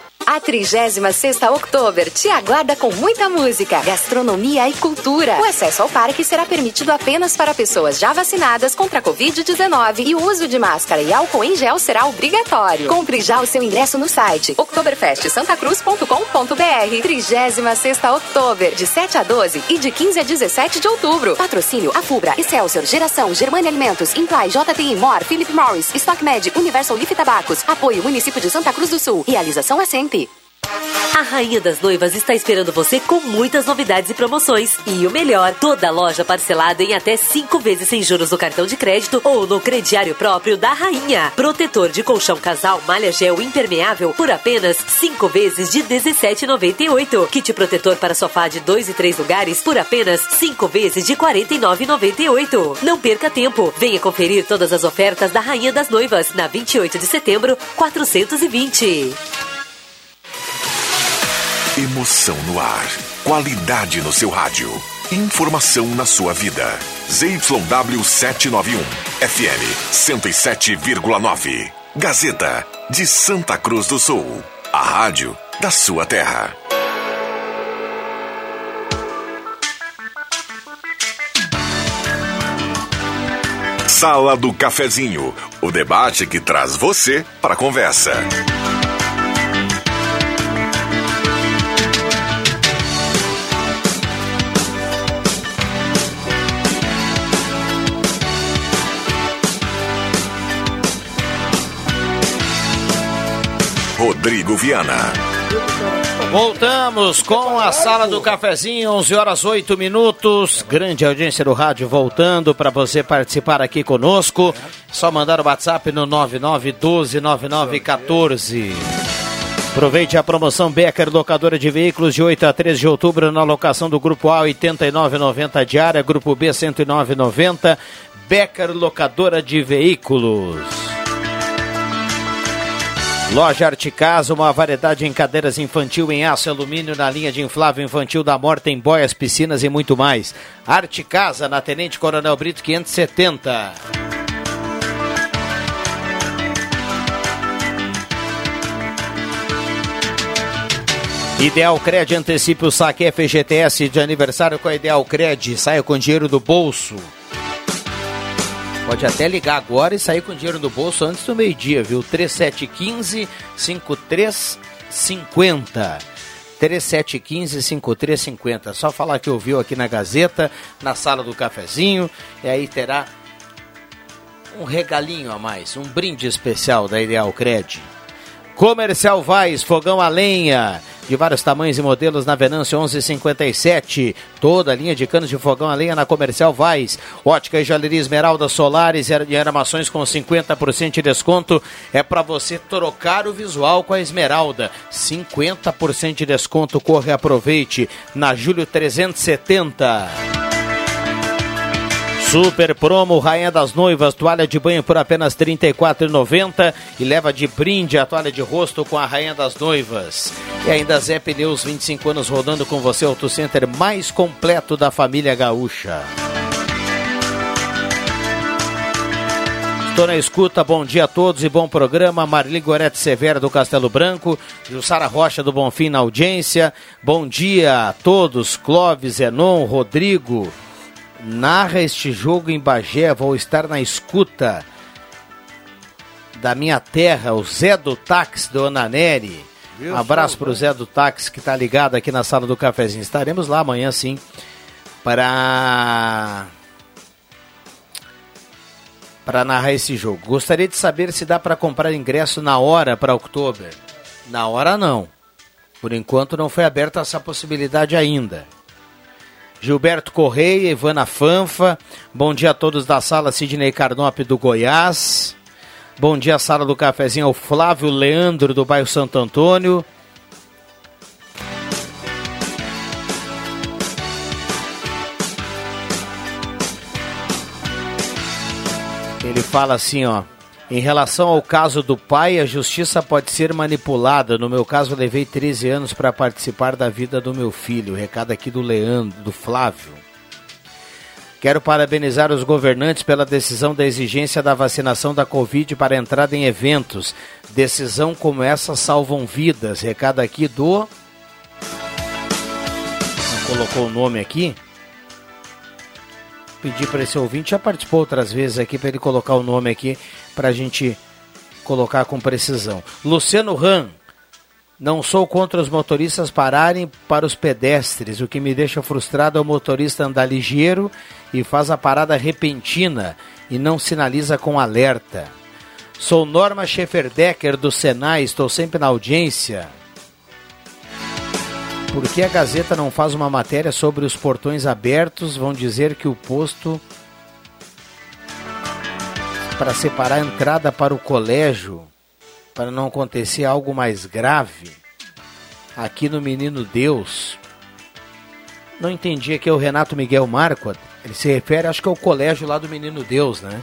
A 36 Oktober te aguarda com muita música, gastronomia e cultura. O acesso ao parque será permitido apenas para pessoas já vacinadas contra a Covid-19 e o uso de máscara e álcool em gel será obrigatório. Compre já o seu ingresso no site oktoberfestsantacruz.com.br. 36 Oktober, de 7 a 12 e de 15 a 17 de outubro. Patrocínio Afubra, Excelsior, Geração, Germania Alimentos, Imply, JTI, Mor, Philip Morris, StockMed, Universal Leaf Tabacos. Apoio Município de Santa Cruz do Sul. Realização assente. A Rainha das Noivas está esperando você com muitas novidades e promoções. E o melhor, toda loja parcelada em até cinco vezes sem juros no cartão de crédito ou no crediário próprio da Rainha. Protetor de colchão casal malha gel impermeável por apenas cinco vezes de 17,98. Kit protetor para sofá de dois e três lugares por apenas cinco vezes de 49,98. Não perca tempo. Venha conferir todas as ofertas da Rainha das Noivas na 28 de setembro, 420. Emoção no ar. Qualidade no seu rádio. Informação na sua vida. ZYW 791. FM 107,9. Gazeta de Santa Cruz do Sul. A rádio da sua terra. Sala do Cafezinho. O debate que traz você para a conversa. Rodrigo Viana. Voltamos com a sala do cafezinho, 11 horas 8 minutos. Grande audiência do rádio voltando para você participar aqui conosco. Só mandar o WhatsApp no 99129914. Aproveite a promoção Becker Locadora de Veículos de 8 a 13 de outubro na locação do Grupo A 89,90 diária, Grupo B 109,90. Becker Locadora de Veículos. Loja Articasa, uma variedade em cadeiras infantil em aço e alumínio na linha de inflável infantil da Morta em boias, piscinas e muito mais. Articasa, na Tenente Coronel Brito 570. Ideal Cred antecipe o saque FGTS de aniversário com a Ideal Cred. Saia com dinheiro do bolso. Pode até ligar agora e sair com dinheiro no bolso antes do meio-dia, viu? 3715 5350. 3715 5350. Só falar que ouviu aqui na Gazeta, na sala do cafezinho, e aí terá um regalinho a mais, um brinde especial da Ideal Cred. Comercial Vaz, fogão a lenha, de vários tamanhos e modelos na Venâncio 1157. Toda a linha de canos de fogão a lenha na Comercial Vaz. Ótica e joalheria Esmeralda Solares e armações com 50% de desconto. É para você trocar o visual com a Esmeralda. 50% de desconto. Corre aproveite. Na Júlio 370. Super promo Rainha das Noivas, toalha de banho por apenas R$ 34,90 e leva de brinde a toalha de rosto com a Rainha das Noivas. E ainda Zé Pneus, 25 anos rodando com você, Auto Center mais completo da família gaúcha. Estou na escuta, bom dia a todos e bom programa. Marli Gorete Severa do Castelo Branco, Jussara Rocha do Bonfim na audiência. Bom dia a todos, Clóvis, Zenon, Rodrigo. Narra este jogo em Bagé, vou estar na escuta da minha terra, o Zé do Táxi do Ananeri. Um abraço para o Zé do Táxi que está ligado aqui na sala do cafezinho. Estaremos lá amanhã sim para para narrar esse jogo. Gostaria de saber se dá para comprar ingresso na hora para outubro. Na hora não. Por enquanto não foi aberta essa possibilidade ainda. Gilberto Correia, Ivana Fanfa, bom dia a todos da sala Sidney Carnop do Goiás. Bom dia, sala do cafezinho, ao Flávio Leandro do bairro Santo Antônio. Ele fala assim, ó. Em relação ao caso do pai, a justiça pode ser manipulada. No meu caso, levei 13 anos para participar da vida do meu filho. Recado aqui do Leandro, do Flávio. Quero parabenizar os governantes pela decisão da exigência da vacinação da Covid para entrada em eventos. Decisão como essa salvam vidas. Recado aqui do. Não colocou o nome aqui pedir para esse ouvinte, já participou outras vezes aqui, para ele colocar o nome aqui, para a gente colocar com precisão. Luciano Ram, não sou contra os motoristas pararem para os pedestres. O que me deixa frustrado é o motorista andar ligeiro e faz a parada repentina e não sinaliza com alerta. Sou Norma Schefferdecker do Senai, estou sempre na audiência. Por que a Gazeta não faz uma matéria sobre os portões abertos? Vão dizer que o posto para separar a entrada para o colégio, para não acontecer algo mais grave, aqui no Menino Deus. Não entendi aqui é o Renato Miguel Marco. Ele se refere, acho que é o colégio lá do Menino Deus, né?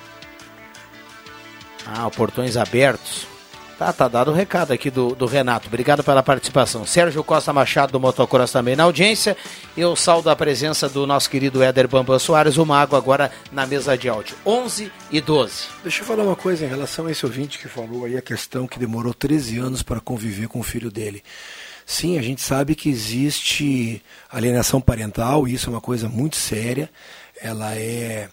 Ah, portões abertos. Tá, tá dado o recado aqui do, do Renato. Obrigado pela participação. Sérgio Costa Machado do Motocross também na audiência. Eu saldo a presença do nosso querido Éder Bambam Soares, o Mago, agora na mesa de áudio. 11 e 12. Deixa eu falar uma coisa em relação a esse ouvinte que falou aí a questão que demorou 13 anos para conviver com o filho dele. Sim, a gente sabe que existe alienação parental, e isso é uma coisa muito séria. Ela é.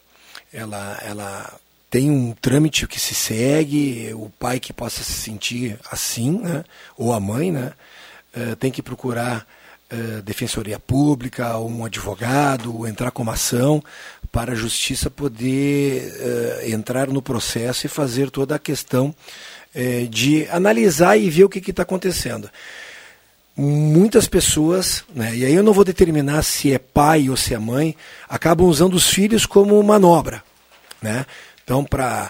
Ela, ela tem um trâmite que se segue, o pai que possa se sentir assim, né, ou a mãe, né, uh, tem que procurar uh, defensoria pública, ou um advogado, ou entrar com uma ação para a justiça poder uh, entrar no processo e fazer toda a questão de analisar e ver o que está acontecendo muitas pessoas, né, e aí eu não vou determinar se é pai ou se é mãe, acabam usando os filhos como manobra. Né? Então, para.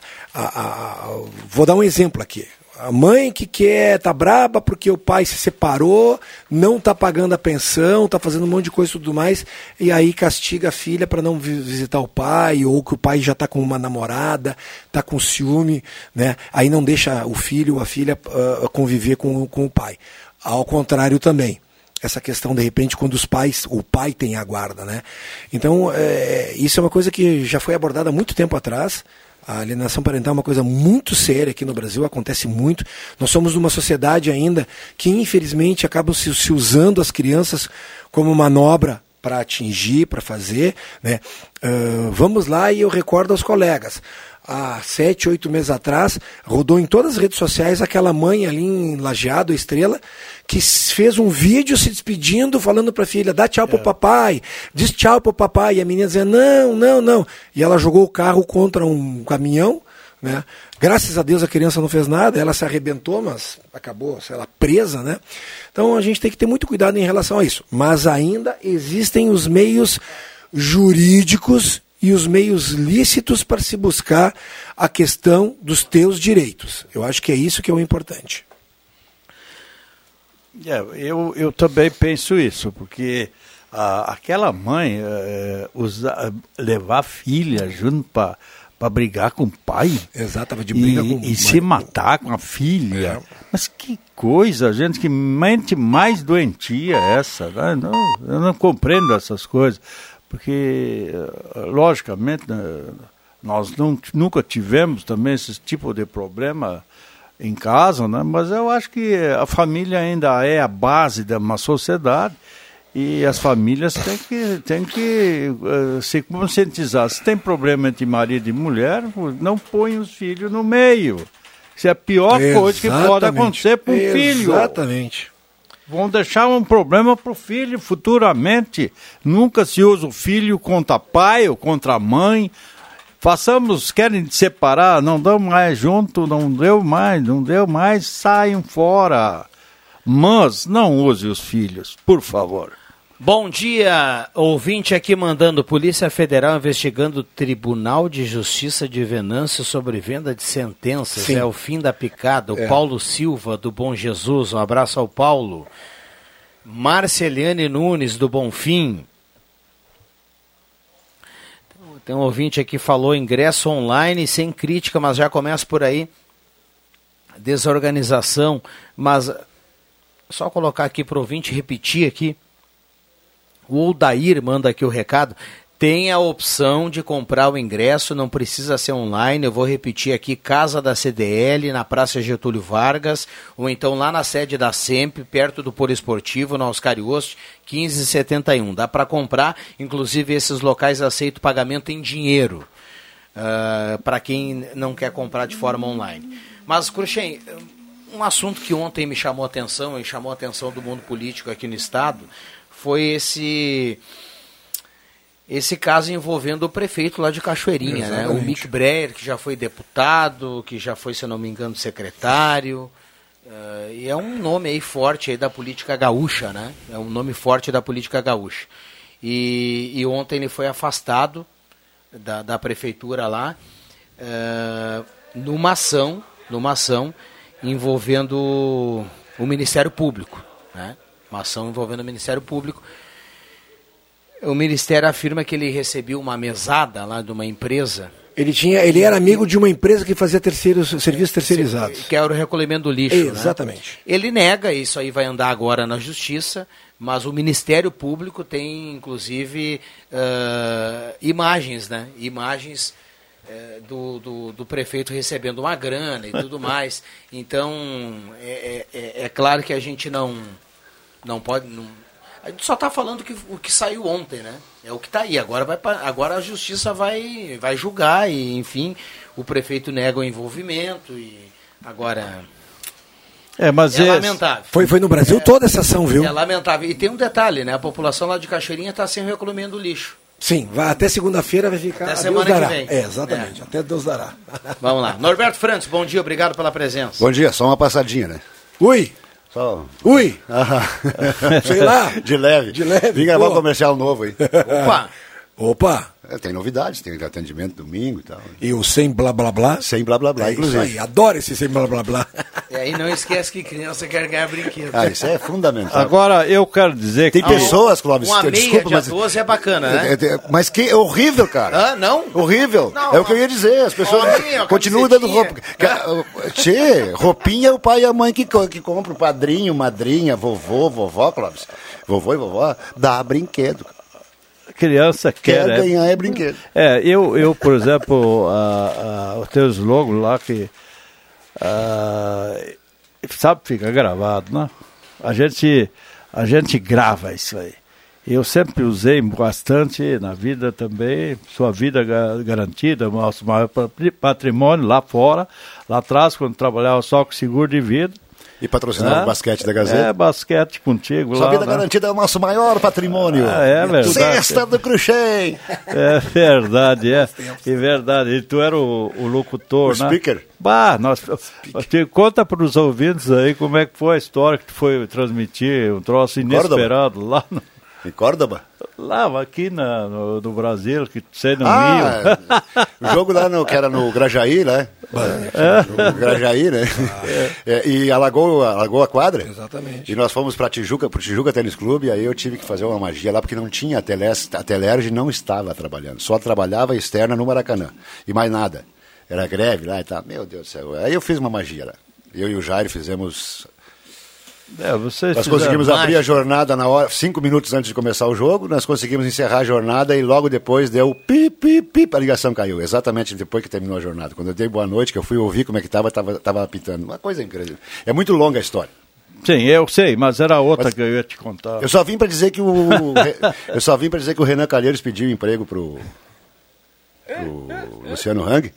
Vou dar um exemplo aqui. A mãe que quer, tá braba porque o pai se separou, não tá pagando a pensão, tá fazendo um monte de coisa e tudo mais, e aí castiga a filha para não visitar o pai, ou que o pai já tá com uma namorada, tá com ciúme, né? Aí não deixa o filho ou a filha uh, conviver com, com o pai. Ao contrário também essa questão de repente quando os pais o pai tem a guarda né então é, isso é uma coisa que já foi abordada há muito tempo atrás a alienação parental é uma coisa muito séria aqui no Brasil, acontece muito. Nós somos uma sociedade ainda que, infelizmente, acabam se, se usando as crianças como manobra para atingir, para fazer. Né? Uh, vamos lá e eu recordo aos colegas há sete, oito meses atrás, rodou em todas as redes sociais aquela mãe ali em Lajeado, Estrela, que fez um vídeo se despedindo, falando para a filha, dá tchau é. pro papai, diz tchau pro papai, e a menina dizia, não, não, não. E ela jogou o carro contra um caminhão, né? Graças a Deus a criança não fez nada, ela se arrebentou, mas acabou, sei lá, presa, né? Então a gente tem que ter muito cuidado em relação a isso. Mas ainda existem os meios jurídicos e os meios lícitos para se buscar a questão dos teus direitos. Eu acho que é isso que é o importante. É, eu, eu também penso isso, porque aquela mãe eh, usar, levar a filha junto para para brigar com o pai. Exato, de e, briga com e se matar com a filha. Mas que coisa, gente, que mente mais doentia é essa? né? Não, eu não compreendo essas coisas. Porque, logicamente, né, nós não- nunca tivemos também esse tipo de problema em casa, né? mas eu acho que a família ainda é a base de uma sociedade e as famílias têm que, têm que eh, se conscientizar. Se tem problema entre marido e mulher, não põe os filhos no meio. Isso é a pior coisa que pode Exatamente. acontecer para um filho. Exatamente. Vão deixar um problema para o filho futuramente. Nunca se usa o filho contra pai ou contra mãe. Façamos, querem separar, não dão mais junto, não deu mais, não deu mais, saiam fora. Mas não use os filhos, por favor. Bom dia, ouvinte aqui mandando Polícia Federal investigando o Tribunal de Justiça de Venâncio sobre venda de sentenças. Sim. É o fim da picada. O É. Paulo Silva, do Bom Jesus. Um abraço ao Paulo. Marceliane Nunes, do Bonfim. Tem um ouvinte aqui que falou ingresso online sem crítica, mas já começa por aí. Desorganização, mas só colocar aqui para o ouvinte repetir aqui. O Odair manda aqui o recado. Tem a opção de comprar o ingresso, não precisa ser online. Eu vou repetir aqui: Casa da CDL, na Praça Getúlio Vargas, ou então lá na sede da SEMP, perto do Poliesportivo, na Oscar Iost, 1571. Dá para comprar, inclusive esses locais aceitam pagamento em dinheiro, para quem não quer comprar de forma online. Mas, Cruxem, um assunto que ontem me chamou a atenção e chamou a atenção do mundo político aqui no Estado foi esse esse caso envolvendo o prefeito lá de Cachoeirinha, né? O Exatamente. Mick Breyer, que já foi deputado, que já foi, se eu não me engano, secretário. eh, e é um nome aí forte aí da política gaúcha, né? É um nome forte da política gaúcha. E, e ontem ele foi afastado da, da prefeitura lá eh, numa ação, numa ação envolvendo o Ministério Público, né? Uma ação envolvendo o Ministério Público. O Ministério afirma que ele recebeu uma mesada lá de uma empresa Ele, tinha, ele era amigo de uma empresa que fazia terceiros, serviços terceirizados. que era o recolhimento do lixo. né? Exatamente. Ele nega, isso aí vai andar agora na justiça, mas o Ministério Público tem, inclusive, ah, imagens, né? Imagens eh, do, do, do prefeito recebendo uma grana e tudo (laughs) mais. Então, é, é- é- é claro que a gente não, não pode. Não, a gente só está falando que, o que saiu ontem, né? É o que está aí. Agora, vai, agora a justiça vai, vai julgar e, enfim, o prefeito nega o envolvimento e agora. É, mas é esse- lamentável. Foi, foi no Brasil toda essa ação, viu? É lamentável. E tem um detalhe, né? A população lá de Cachoeirinha está sem o recolhimento do lixo. Sim, vai, até segunda-feira vai ficar. Até a semana Deus que dará. vem. É, exatamente, até Deus dará. Vamos lá. Norberto Frantes, bom dia, obrigado pela presença. Bom dia, só uma passadinha, né? Ui! Só. Ui! Sei lá. (laughs) De leve. De leve, um comercial novo aí. Opa! Opa! É, tem novidades, tem atendimento domingo e tal. E o sem blá blá blá? Sem blá blá blá, É isso inclusive. aí, adoro esse sem blá blá blá. (laughs) E aí não esquece que criança quer ganhar brinquedo. Ah, isso é fundamental. Agora, eu quero dizer Tem que... pessoas, Clóvis, Uma que- meia desculpa, de mas. A12 é bacana, né? É, é, Mas que é horrível, cara. Ah, não? Horrível. Não, é o que eu ia dizer. As pessoas continuam dando roupa. Ca- Tchê, roupinha é o pai e a mãe que, que compra. O padrinho, madrinha, vovô, vovó, Clóvis. Vovô e vovó, dá brinquedo. Criança quer, Quer é- ganhar é brinquedo. É, eu, eu por exemplo, a, a, o teu slogan lá que ah, sabe, fica gravado, né? A gente, a gente grava isso aí. Eu sempre usei bastante na vida também, sua vida ga- garantida, nosso maior patri- patrimônio lá fora, lá atrás, quando trabalhava só com seguro de vida. E patrocinava né? o basquete da Gazeta. É, basquete contigo Sua lá. vida né? garantida é o nosso maior patrimônio. Ah, é verdade. Cesta do Cruxem. É verdade, é. É verdade. E tu era o, o locutor, O né? speaker. Bah, nós, te, conta para os ouvintes aí como é que foi a história que tu foi transmitir, um troço Córdoba. inesperado lá no, Em Córdoba? Lá, aqui na, no, no Brasil, que você não Ah, viu. o jogo lá no, que era no Grajaí, né? É. No Grajaí, né? É, e alagou, alagou a quadra. Exatamente. E nós fomos para Tijuca, pro Tijuca Tênis Clube, e aí eu tive que fazer uma magia lá, porque não tinha a Teles, a Telerge não estava trabalhando, só trabalhava externa no Maracanã. E mais nada. Era greve lá e tal. Meu Deus do céu. Aí eu fiz uma magia lá. Eu e o Jair fizemos É, nós conseguimos abrir a jornada na hora, cinco minutos antes de começar o jogo, nós conseguimos encerrar a jornada e logo depois deu pi, pi, pi, a ligação caiu, exatamente depois que terminou a jornada. Quando eu dei boa noite, que eu fui ouvir como é que estava, estava tava apitando. Uma coisa incrível. É muito longa a história. Sim, eu sei, mas era outra Mas- que eu ia te contar. Eu só vim para dizer que o eu só vim para dizer que o Renan Calheiros pediu emprego pro, pro Luciano Hang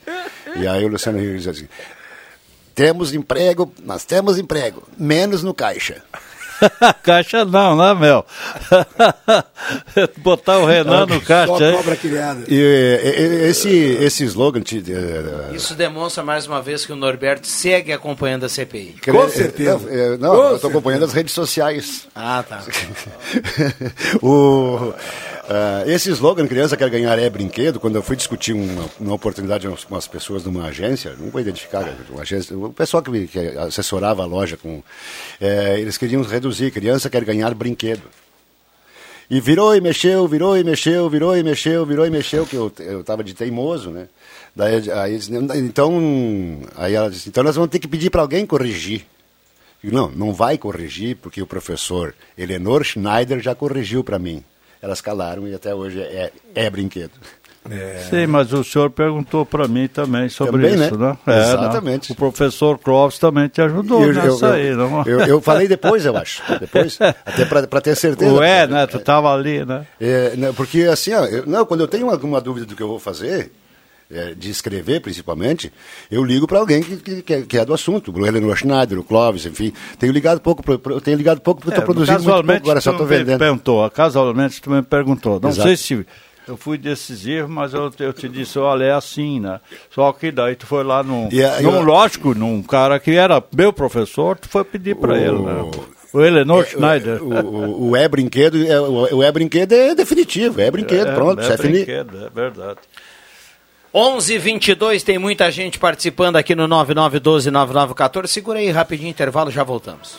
e aí o Luciano Hang disse assim: temos emprego, nós temos emprego, menos no caixa. (laughs) caixa não, né, Mel? (laughs) Botar o Renan no caixa aí. criada. E, e- e- esse esse slogan te- eh, Isso demonstra mais uma vez que o Norberto segue acompanhando a CPI. Com certeza. Não, eu estou acompanhando as redes sociais. Ah, tá. (laughs) o, ah, esse slogan, criança quer ganhar é brinquedo, quando eu fui discutir uma, uma oportunidade com com as pessoas numa agência, não vou identificar, uma agência, o pessoal que, me- que assessorava a loja, com, eh, eles queriam reduzir, criança quer ganhar brinquedo. E virou e mexeu, virou e mexeu, virou e mexeu, virou e mexeu, que eu, eu tava de teimoso, né? Daí, aí, então, aí ela disse, então nós vamos ter que pedir para alguém corrigir. Eu, Não, não vai corrigir, porque o professor Eleanor Schneider já corrigiu para mim. Elas calaram e até hoje é, é brinquedo. Sim, mas o senhor perguntou para mim também sobre Também, isso, né? né? É, Exatamente. não. O professor Clóvis também te ajudou Eu- nessa eu- aí, não? eu- eu falei depois, eu acho. Depois, até para ter certeza. Ué, né? Tu tava ali, né? É, não, porque assim, ó, não, quando eu tenho alguma dúvida do que eu vou fazer, é, de escrever principalmente, eu ligo para alguém que, que- que é, é do assunto, o Eleanor Schneider, o Clóvis, enfim. Tenho ligado pouco, eu tenho ligado pouco porque É, estou produzindo muito pouco, agora só estou vendendo. Perguntou, casualmente tu me perguntou. Não Exato. sei se eu fui decisivo, mas eu, eu te disse, olha, é assim, né? Só que daí tu foi lá num, E a- num eu- lógico, num cara que era meu professor, tu foi pedir para O- ele, né? O Eleanor Schneider. O, o, o é brinquedo, é, o, o é brinquedo é definitivo, é brinquedo, É, pronto, é é fini. brinquedo, é verdade. 11:22 tem muita gente participando aqui no 99129914. Segura aí rapidinho intervalo, já voltamos.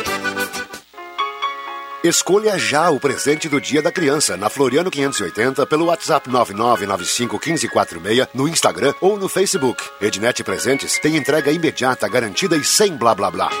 Escolha já o presente do Dia da Criança na Floriano 580 pelo WhatsApp 99951546 no Instagram ou no Facebook. Ednet Presentes tem entrega imediata, garantida e sem blá blá blá.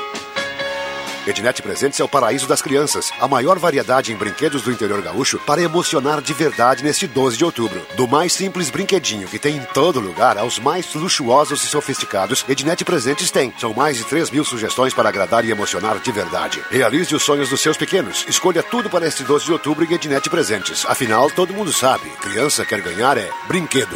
Ednet Presentes é o paraíso das crianças. A maior variedade em brinquedos do interior gaúcho para emocionar de verdade neste 12 de outubro. Do mais simples brinquedinho que tem em todo lugar aos mais luxuosos e sofisticados, Ednet Presentes tem. São mais de 3 mil sugestões para agradar e emocionar de verdade. Realize os sonhos dos seus pequenos. Escolha tudo para este 12 de outubro em Ednet Presentes. Afinal, todo mundo sabe, criança quer ganhar é brinquedo.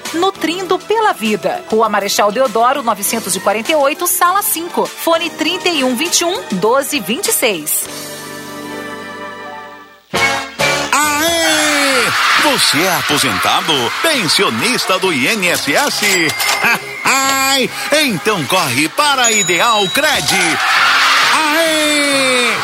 nutrindo pela vida. Rua Marechal Deodoro, 948, sala 5. Fone 3121 1226. Aê! Você é aposentado? Pensionista do INSS? (laughs) Ai, então corre para a Ideal Cred. Aê!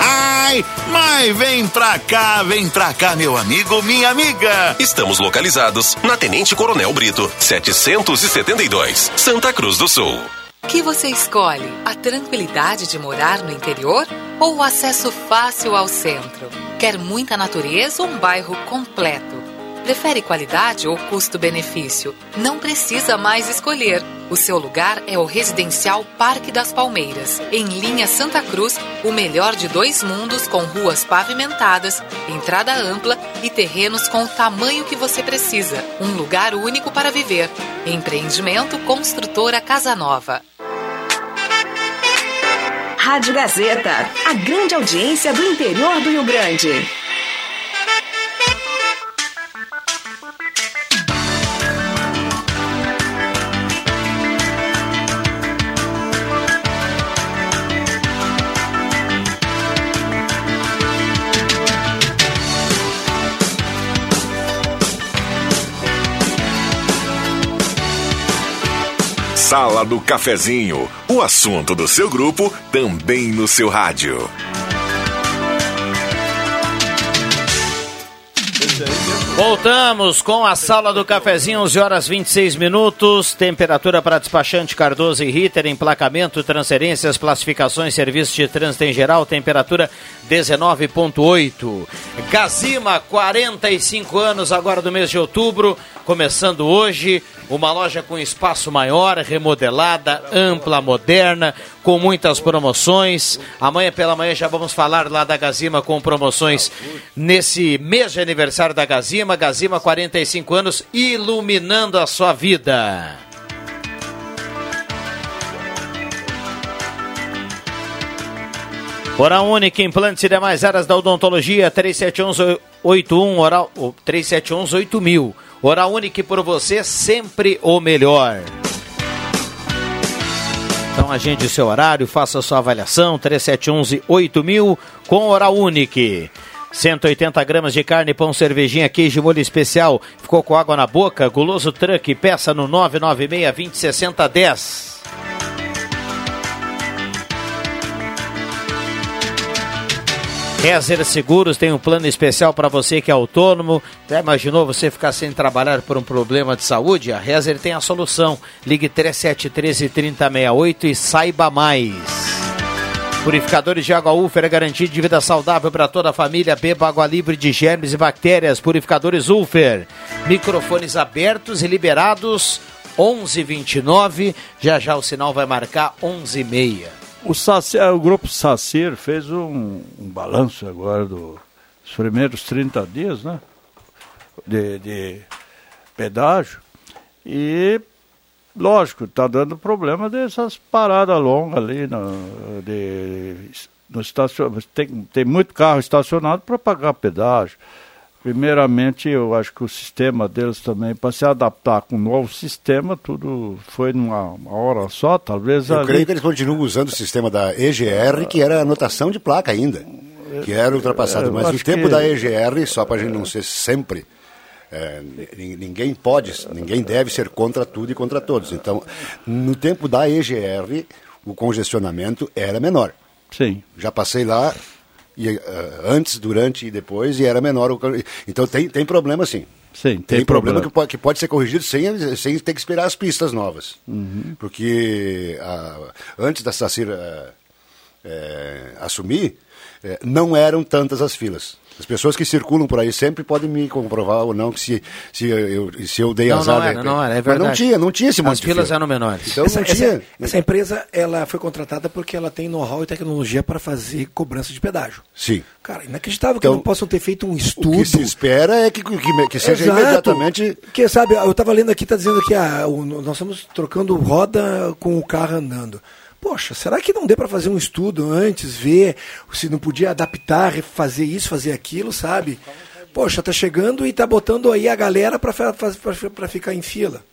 Ai, mas vem pra cá, vem pra cá, meu amigo, minha amiga. Estamos localizados na Tenente Coronel Brito, 772, Santa Cruz do Sul. O que você escolhe? A tranquilidade de morar no interior ou o acesso fácil ao centro? Quer muita natureza ou um bairro completo? Prefere qualidade ou custo-benefício? Não precisa mais escolher. O seu lugar é o Residencial Parque das Palmeiras, em linha Santa Cruz, o melhor de dois mundos com ruas pavimentadas, entrada ampla e terrenos com o tamanho que você precisa. Um lugar único para viver. Empreendimento Construtora Casa Nova. Rádio Gazeta, a grande audiência do interior do Rio Grande. Sala do Cafezinho, o assunto do seu grupo também no seu rádio. Voltamos com a sala do cafezinho, 11 horas 26 minutos. Temperatura para despachante Cardoso e Ritter, emplacamento, transferências, classificações, serviços de trânsito em geral. Temperatura 19,8. Gazima, 45 anos agora do mês de outubro, começando hoje. Uma loja com espaço maior, remodelada, ampla, moderna, com muitas promoções. Amanhã pela manhã já vamos falar lá da Gazima com promoções nesse mês de aniversário da Gazima. Gazima, 45 anos, iluminando a sua vida. Oral Única, implantes e demais áreas da odontologia, 3711-81, oral, 3711-8000. Oral Única por você, sempre o melhor. Então agende o seu horário, faça a sua avaliação, 3711-8000 com Oral Unique. 180 gramas de carne, pão, cervejinha, queijo, molho especial. Ficou com água na boca? Guloso Truck, peça no 996-2060-10. Rezer Seguros tem um plano especial para você que é autônomo. Já imaginou você ficar sem trabalhar por um problema de saúde? A Rezer tem a solução. Ligue 3713 3068 e saiba mais. Purificadores de água Ulfer é garantia de vida saudável para toda a família. Beba água livre de germes e bactérias. Purificadores Ulfer. Microfones abertos e liberados. 11:29. Já já o sinal vai marcar 11:30. O, Saci, o grupo Sacir fez um, um balanço agora do, dos primeiros 30 dias, né? De, de pedágio. E, lógico, está dando problema dessas paradas longas ali no, de, no estacionamento. Tem, tem muito carro estacionado para pagar pedágio. Primeiramente, eu acho que o sistema deles também, para se adaptar com o novo sistema, tudo foi numa hora só, talvez. Eu ali... creio que eles continuam usando o sistema da EGR, que era anotação de placa ainda, que era ultrapassado. É, Mas acho o tempo que- da EGR, só para a gente não ser sempre. é, ni- ninguém pode, ninguém deve ser contra tudo e contra todos. Então, no tempo da EGR, o congestionamento era menor. Sim. Já passei lá e, uh, antes, durante e depois e era menor. O... Então tem, tem problema sim. Sim, tem, tem problema, problema, Que, pode, que pode ser corrigido sem, sem ter que esperar as pistas novas. Uhum. Porque uh, antes da Sacir uh, assumir, não eram tantas as filas. As pessoas que circulam por aí sempre podem me comprovar ou não que se, se, eu, se eu dei não, azar. Não, era, não era, é verdade. Mas não tinha, não tinha esse monte As filas eram menores. Então essa, não tinha. Essa, essa, empresa ela foi contratada porque ela tem know-how e tecnologia para fazer cobrança de pedágio. Sim. Cara, inacreditável então, que não possam ter feito um estudo. O que se espera é que, que, que seja Exato. imediatamente. Que sabe, eu estava lendo aqui, está dizendo que ah, o, nós estamos trocando roda com o carro andando. Poxa, será que não deu para fazer um estudo antes, ver se não podia adaptar, fazer isso, fazer aquilo, sabe? Poxa, tá chegando e tá botando aí a galera para ficar em fila.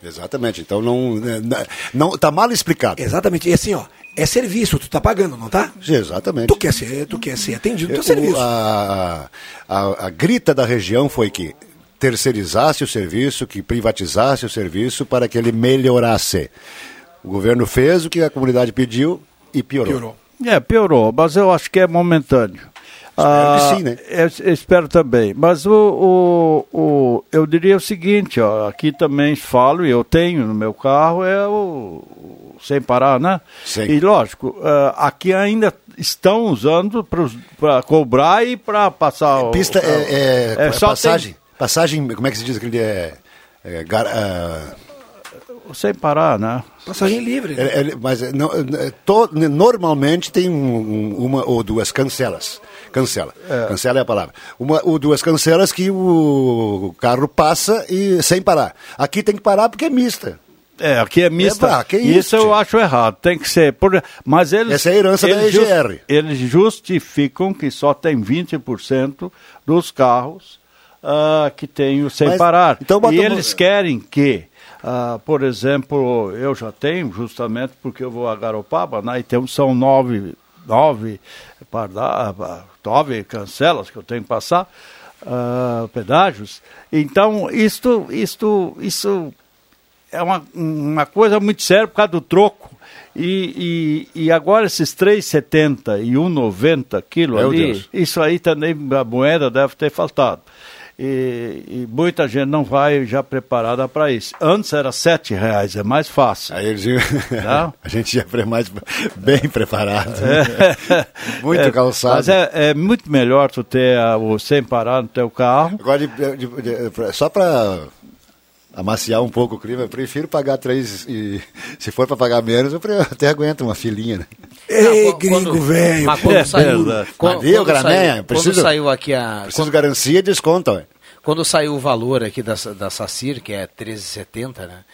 Exatamente. Então não, né, né, não tá mal explicado. Exatamente. E assim, ó, é serviço, tu tá pagando, não tá? Exatamente. Tu quer ser, tu quer ser atendido, teu serviço. A, a, a grita da região foi que terceirizasse o serviço, que privatizasse o serviço para que ele melhorasse. O governo fez o que a comunidade pediu e piorou. Piorou. É, piorou, mas eu acho que é momentâneo. Espero ah, que sim, né? Eu, eu espero também. Mas o, o, o, eu diria o seguinte, ó, aqui também falo, e eu tenho no meu carro, é o, o sem parar, né? Sim. E lógico, uh, aqui ainda estão usando para cobrar e para passar o. Pista é, é, é, passagem. Tem... Passagem, como é que se diz aquele é, é gar, uh sem parar, né? Passagem livre. Né? É, é, mas é, não, é, to, normalmente tem um, uma ou duas cancelas. Cancela. É. Cancela é a palavra. Uma ou duas cancelas que o carro passa e sem parar. Aqui tem que parar porque é mista. É, aqui é mista. É, que isso, isso eu acho errado. Tem que ser. Por... Mas eles. Essa é a herança da EGR. Just, eles justificam que só tem 20% dos carros uh, que tem o sem mas, parar. Então, e eles querem que ah, por exemplo, eu já tenho, justamente porque eu vou a Garopaba, né, e temos, são nove, nove, nove cancelas que eu tenho que passar, uh, pedágios. Então, isto, isto, isso é uma, uma coisa muito séria por causa do troco. E, e, e agora esses 3,70 e 1,90 quilo ali, Deus. isso aí também a moeda deve ter faltado e, e, muita gente não vai já preparada para isso. Antes era sete reais, é mais fácil. Aí eles, (laughs) a gente já é mais bem preparado, é, (laughs) muito é, calçado. Mas é, é, muito melhor tu ter a, o sem parar no teu carro. Agora, de, de, de, só para amaciar um pouco o clima, eu prefiro pagar três e se for para pagar menos, eu até aguento uma filinha, né? Ei, gringo velho! Mas quando saiu, é, quando, quando, granéia, saiu, preciso, quando saiu aqui a... Preciso quando, garantia e desconto, ué. Quando saiu o valor aqui da, da SACIR, que é 13,70, né?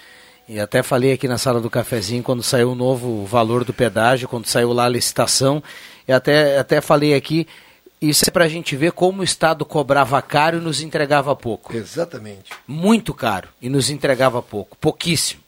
E até falei aqui na sala do cafezinho, quando saiu o novo valor do pedágio, quando saiu lá a licitação, e até, até falei aqui, isso é para a gente ver como o Estado cobrava caro e nos entregava pouco. Exatamente. Muito caro e nos entregava pouco, pouquíssimo.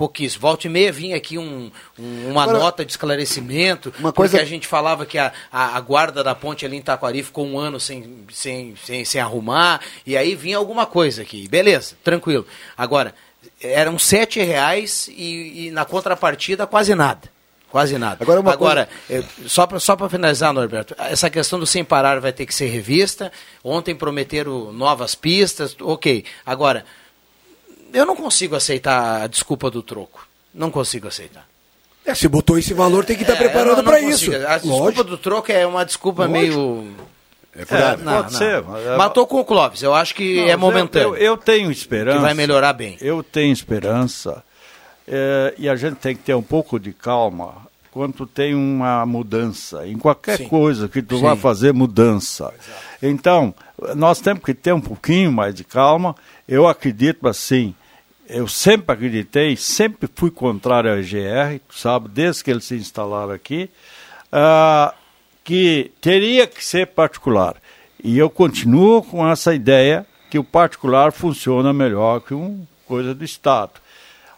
Pouquíssimo. Volta e meia vinha aqui um, um, uma Agora, nota de esclarecimento, uma coisa... porque a gente falava que a, a, a, guarda da ponte ali em Taquari ficou um ano sem, sem, sem, sem arrumar, e aí vinha alguma coisa aqui. Beleza, tranquilo. Agora, eram sete reais e, e na contrapartida quase nada. Quase nada. Agora, Agora coisa... só para só finalizar, Norberto, essa questão do sem parar vai ter que ser revista. Ontem prometeram novas pistas, ok. Agora, eu não consigo aceitar a desculpa do troco. Não consigo aceitar. É, se botou esse valor, tem que estar é, preparado para isso. A desculpa Lógico. do troco é uma desculpa Lógico. meio. É, é não, pode não. ser. É Matou com o Clóvis, eu acho que não, é momentâneo. Eu, eu, tenho esperança. Que vai melhorar bem. Eu tenho esperança é, e a gente tem que ter um pouco de calma quando tem uma mudança. Em qualquer Sim. coisa que tu Sim. vai fazer mudança. Exato. Então, nós temos que ter um pouquinho mais de calma. Eu acredito assim. Eu sempre acreditei, sempre fui contrário ao EGR, sabe, desde que eles se instalaram aqui, uh, que teria que ser particular. E eu continuo com essa ideia que o particular funciona melhor que uma coisa do Estado.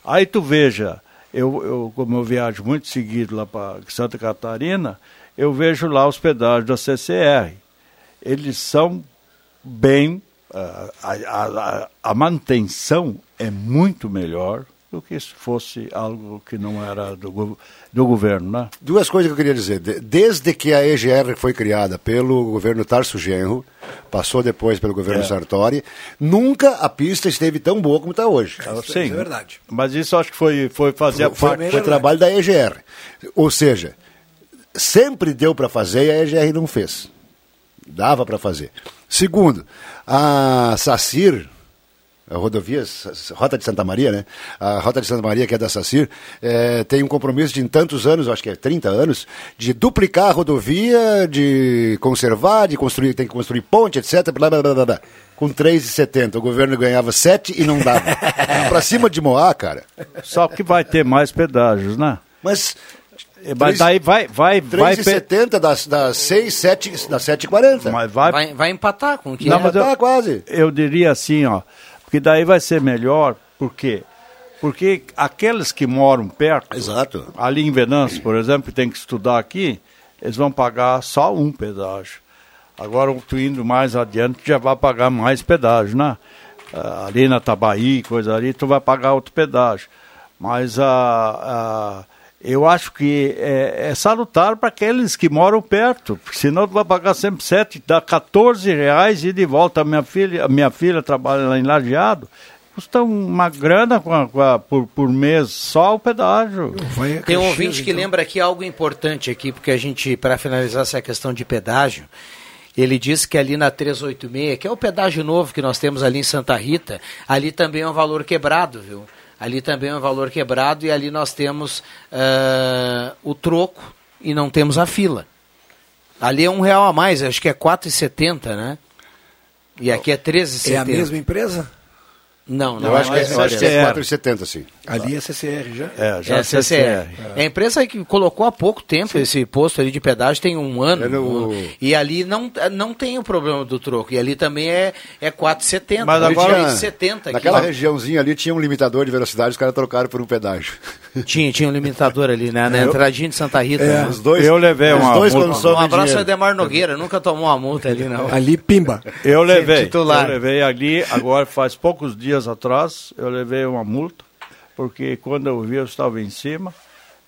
Aí tu veja, eu, eu como eu viajo muito seguido lá para Santa Catarina, eu vejo lá os pedágios da CCR. Eles são bem. A, a, a, manutenção é muito melhor do que se fosse algo que não era do, do governo, né? Duas coisas que eu queria dizer. De- Desde que a EGR foi criada pelo governo Tarso Genro, passou depois pelo governo É. Sartori, nunca a pista esteve tão boa como está hoje. Sim, Mas isso acho que foi, foi fazer Foi, a parte. foi trabalho da EGR. Ou seja, sempre deu para fazer e a EGR não fez. Dava para fazer. Segundo, a SACIR, a rodovia, S- Rota de Santa Maria, né? A Rota de Santa Maria, que é da SACIR, eh, tem um compromisso de em tantos anos, acho que é 30 anos, de duplicar a rodovia, de conservar, de construir, tem que construir ponte, etc. Blá, blá, blá, blá. Com 3,70. O governo ganhava 7 e não dava. (laughs) para cima de Moá, cara. Só que vai ter mais pedágios, né? Mas. Mas daí vai. vai, vai pe- 3,70 das, das 6, 7, das 7,40. Mas vai, Vai, vai empatar com o que Não, é. eu, Tá quase. Eu diria assim, ó, porque daí vai ser melhor, por quê? Porque aqueles que moram perto, Exato. ali em Venâncio, por exemplo, que tem que estudar aqui, eles vão pagar só um pedágio. Agora, tu indo mais adiante, já vai pagar mais pedágio, né? Ah, ali na Tabaí, coisa ali, tu vai pagar outro pedágio. Mas ah, ah, eu acho que é, é salutar para aqueles que moram perto, porque senão tu vai pagar sempre sete, dá 14 reais e de volta. A minha filha, a minha filha trabalha lá em Lajeado, custa uma grana com a- com a- por, por mês só o pedágio. Tem um ouvinte que lembra aqui algo importante aqui, porque a gente, para finalizar essa questão de pedágio, ele disse que ali na 386, que é o pedágio novo que nós temos ali em Santa Rita, ali também é um valor quebrado, viu? Ali também é um valor quebrado e ali nós temos ah, o troco e não temos a fila. Ali é um real a mais, acho que é 4,70, né? E aqui é 13,70. É a mesma empresa? Não, não Eu é acho que é, eu acho que é empresa. 4,70, sim. Ali é CCR já? É, já É, CCR. É a empresa que colocou há pouco tempo esse posto ali de pedágio, tem um ano. É no- um- E ali não, não tem o problema do troco. E ali também é, é 4,70. Mas Ali agora, tinha 70 aqui. naquela regiãozinha ali tinha um limitador de velocidade, os caras trocaram por um pedágio. (laughs) Tinha, tinha um limitador ali, né? Na Eu- entradinha de Santa Rita. É, né? os dois- Eu levei os uma dois multa. quando Um abraço dinheiro. ao Edemar Nogueira, nunca tomou uma multa ali, não. Ali, pimba. Eu levei, titular. eu levei ali, agora faz poucos dias atrás, eu levei uma multa, porque quando eu vi eu estava em cima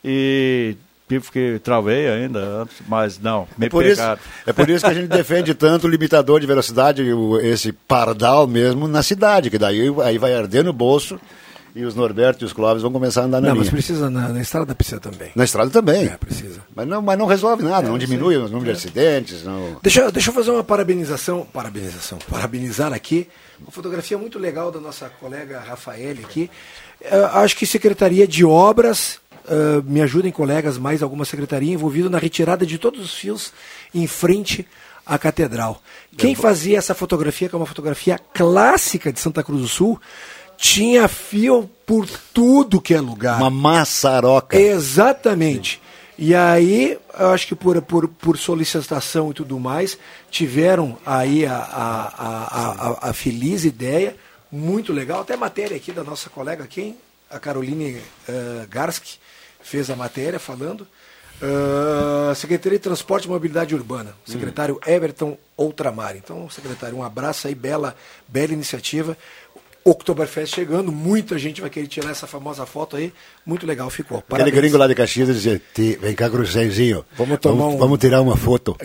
e tive que travei ainda antes, mas não, me É por, isso, pegaram. é por isso que a gente defende (laughs) tanto o limitador de velocidade, esse pardal mesmo, na cidade, que daí aí vai arder no bolso e os Norberto e os Clóvis vão começar a andar na Não, mas linha. precisa na, na estrada precisa também. Na estrada também. É, precisa. Mas não, mas não resolve nada, não diminui o número de acidentes. Não... Deixa, deixa eu fazer uma parabenização, parabenização, parabenizar aqui, uma fotografia muito legal da nossa colega Rafael aqui. Eh, acho que Secretaria de Obras, eh, me ajudem colegas, mais alguma secretaria envolvida na retirada de todos os fios em frente à catedral. Quem fazia essa fotografia, que é uma fotografia clássica de Santa Cruz do Sul, tinha fio por tudo que é lugar. Uma maçaroca. Exatamente. E aí, eu acho que por, por, por solicitação e tudo mais, tiveram aí a, a, a, a, feliz ideia, muito legal, até matéria aqui da nossa colega, quem? A Caroline uh, Garski fez a matéria falando. Uh, Secretaria de Transporte e Mobilidade Urbana, secretário Everton Outramar. Então, secretário, um abraço aí, bela, bela iniciativa. Oktoberfest chegando, muita gente vai querer tirar essa famosa foto aí. Muito legal ficou. Aquele Parabéns. gringo lá de Caxias dizia, "Ti, vem cá, Cruzenzinho, Vamos tomar vamos, um- vamos tirar uma foto.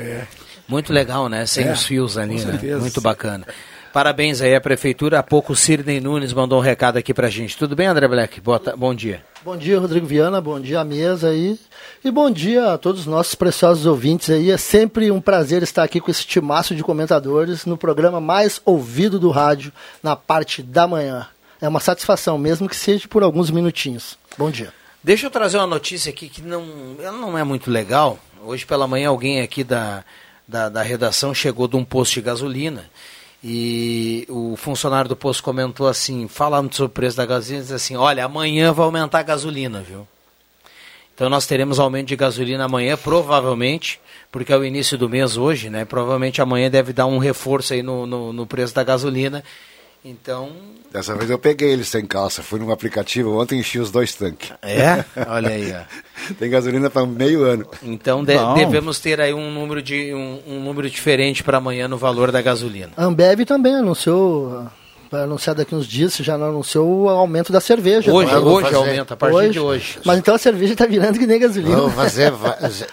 Muito legal, né? Sem É, os fios ali, né? Muito bacana. Parabéns aí à Prefeitura. Há pouco o Sidney Nunes mandou um recado aqui pra gente. Tudo bem, André Black? Boa bom dia. Bom dia, Rodrigo Viana, bom dia à mesa aí. E bom dia a todos os nossos preciosos ouvintes aí. É sempre um prazer estar aqui com esse timaço de comentadores no programa mais ouvido do rádio na parte da manhã. É uma satisfação, mesmo que seja por alguns minutinhos. Bom dia. Deixa eu trazer uma notícia aqui que não, ela não é muito legal. Hoje pela manhã alguém aqui da, da, da redação chegou de um posto de gasolina e o funcionário do posto comentou assim, falando sobre o preço da gasolina, disse assim, olha, amanhã vai aumentar a gasolina, viu? Então nós teremos aumento de gasolina amanhã, provavelmente, porque é o início do mês hoje, né? Provavelmente amanhã deve dar um reforço aí no, no, no preço da gasolina. Então, Dessa vez eu peguei ele sem calça, fui num aplicativo ontem e enchi os dois tanques. É? Olha aí, ó. (laughs) Tem gasolina para meio ano. Então de- Não. devemos ter aí um número, de, um, um número diferente para amanhã no valor da gasolina. A Ambev também anunciou Vai anunciar daqui uns dias, se já não anunciou o aumento da cerveja. Hoje, Não, hoje fazer- aumenta, a partir de hoje. Mas então a cerveja está virando que nem gasolina. Vamos fazer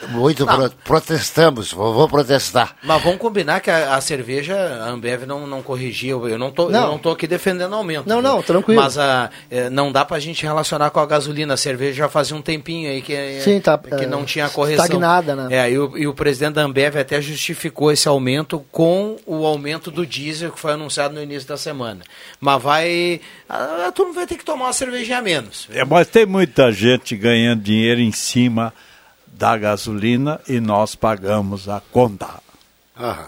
muito pro- protestamos, vou, vou protestar. Mas vamos combinar que a, a cerveja, a Ambev não, não corrigiu. Eu não, tô, eu Não. tô aqui defendendo aumento. Não, viu? não, tranquilo. Mas a, eh, não dá pra gente relacionar com a gasolina. A cerveja já fazia um tempinho aí que, eh, Sim, tá, que eh, não tinha correção. estagnada, né? É, e o, e o presidente da Ambev até justificou esse aumento com o aumento do diesel que foi anunciado no início da semana. Mas vai. A, turma vai ter que tomar uma cervejinha a menos. É, mas tem muita gente ganhando dinheiro em cima da gasolina e nós pagamos a conta.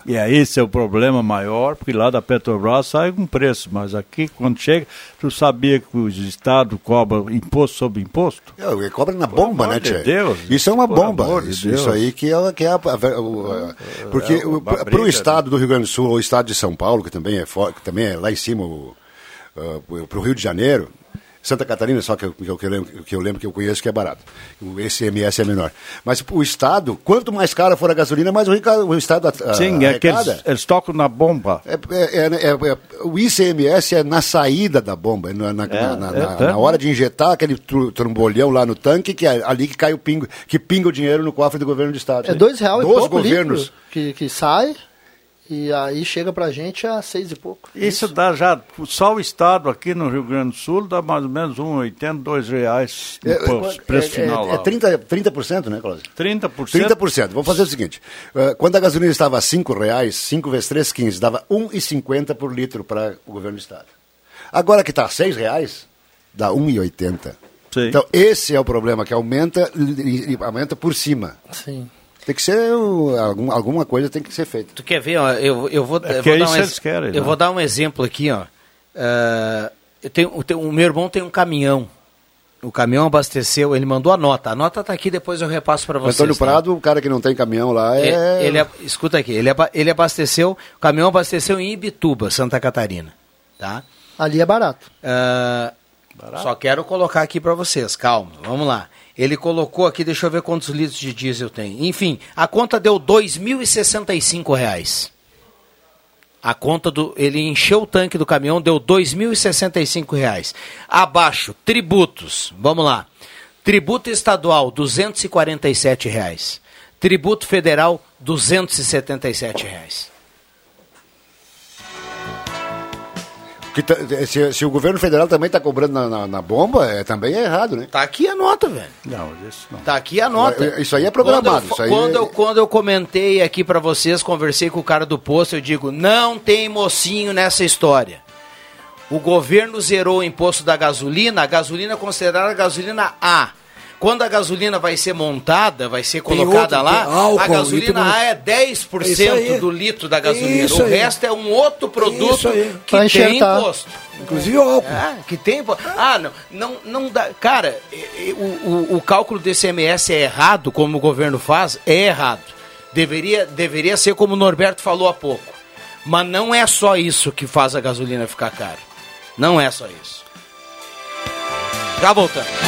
E aí esse é o problema maior, porque lá da Petrobras sai um preço, mas aqui quando chega, tu sabia que os estados cobram imposto sobre imposto? É, cobra na bomba, né, de Tchê? Deus, Isso é uma bomba. amor de Isso, isso aí que é, que é a, a- porque é para o né? estado do Rio Grande do Sul ou o estado de São Paulo, que também é, que também é lá em cima, para o Rio de Janeiro, Santa Catarina, só que eu, que eu, que eu lembro, que eu lembro que eu conheço que é barato. O ICMS é menor. Mas o estado, quanto mais cara for a gasolina, mais o, rica- o estado a- Sim, é que eles, eles tocam na bomba. É, é- é- é- é- o ICMS é na saída da bomba, é na, na- na- na- hora de injetar aquele trombolhão lá no tanque, que é ali que cai o pingo, que pinga o dinheiro no cofre do governo do estado. É dois reais e Dos pouco governos. litro que, que sai e aí chega pra gente a seis e pouco. Isso dá já, só o estado aqui no Rio Grande do Sul dá mais ou menos um 80, dois reais no É, posto, é- preço é- final é, lá. 30%, 30%, né, Cláudio? 30%. 30%. Vamos fazer o seguinte: eh, quando a gasolina estava a 5 reais, 5 vezes 3, 15, dava 1,50 por litro para o governo do estado. Agora que está a 6 reais, dá 1,80. Então, esse é o problema, que aumenta, aumenta por cima. Sim. Tem que ser, algum- alguma coisa tem que ser feita. Tu quer ver, ó, eu, eu vou, É eu vou é dar um ex- querem, eu né? vou dar um exemplo aqui, ó. Ah, eu tenho, eu tenho- o meu irmão tem um caminhão. O caminhão abasteceu, ele mandou a nota. A nota tá aqui, depois eu repasso para vocês. Antônio tá? Prado, o cara que não tem caminhão lá, é. Ele, ab- escuta aqui, ele, ele abasteceu, o caminhão abasteceu em Ibituba, Santa Catarina. Tá? Ali é barato. Ah, só quero colocar aqui para vocês, calma, vamos lá. Ele colocou aqui, deixa eu ver quantos litros de diesel tem. Enfim, a conta deu 2.065 reais. A conta do. Ele encheu o tanque do caminhão, deu 2.065 reais. Abaixo, tributos. Vamos lá. Tributo estadual, 247 reais. Tributo federal, 277 reais. Que tá- se, se o governo federal também está cobrando na, na- na bomba, é, também é errado, né? Tá aqui a nota, velho. Não, isso não. Tá aqui a nota. Isso aí é programado, Quando eu, isso aí quando, é- eu, quando eu comentei aqui pra vocês, conversei com o cara do posto, eu digo, não tem mocinho nessa história. O governo zerou o imposto da gasolina, a gasolina é considerada gasolina A. Quando a gasolina vai ser montada, vai ser colocada outro, lá, álcool, a gasolina A é É isso 10% aí. do litro da gasolina. Isso o aí. resto é um outro produto que Pra tem enxertar. imposto. Inclusive o álcool. É, que tem. Ah, não, não, não dá. Cara, o, o, o cálculo do ICMS é errado, como o governo faz? É errado. Deveria, deveria ser como o Norberto falou há pouco. Mas não é só isso que faz a gasolina ficar cara. Não é só isso. Já voltamos.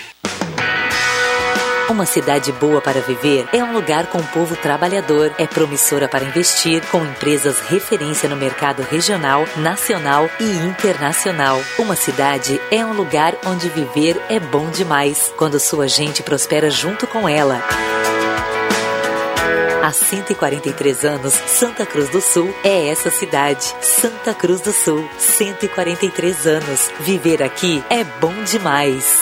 Uma cidade boa para viver é um lugar com povo trabalhador, é promissora para investir, com empresas referência no mercado regional, nacional e internacional. Uma cidade é um lugar onde viver é bom demais, quando sua gente prospera junto com ela. Há 143 anos, Santa Cruz do Sul é essa cidade. Santa Cruz do Sul, 143 anos. Viver aqui é bom demais.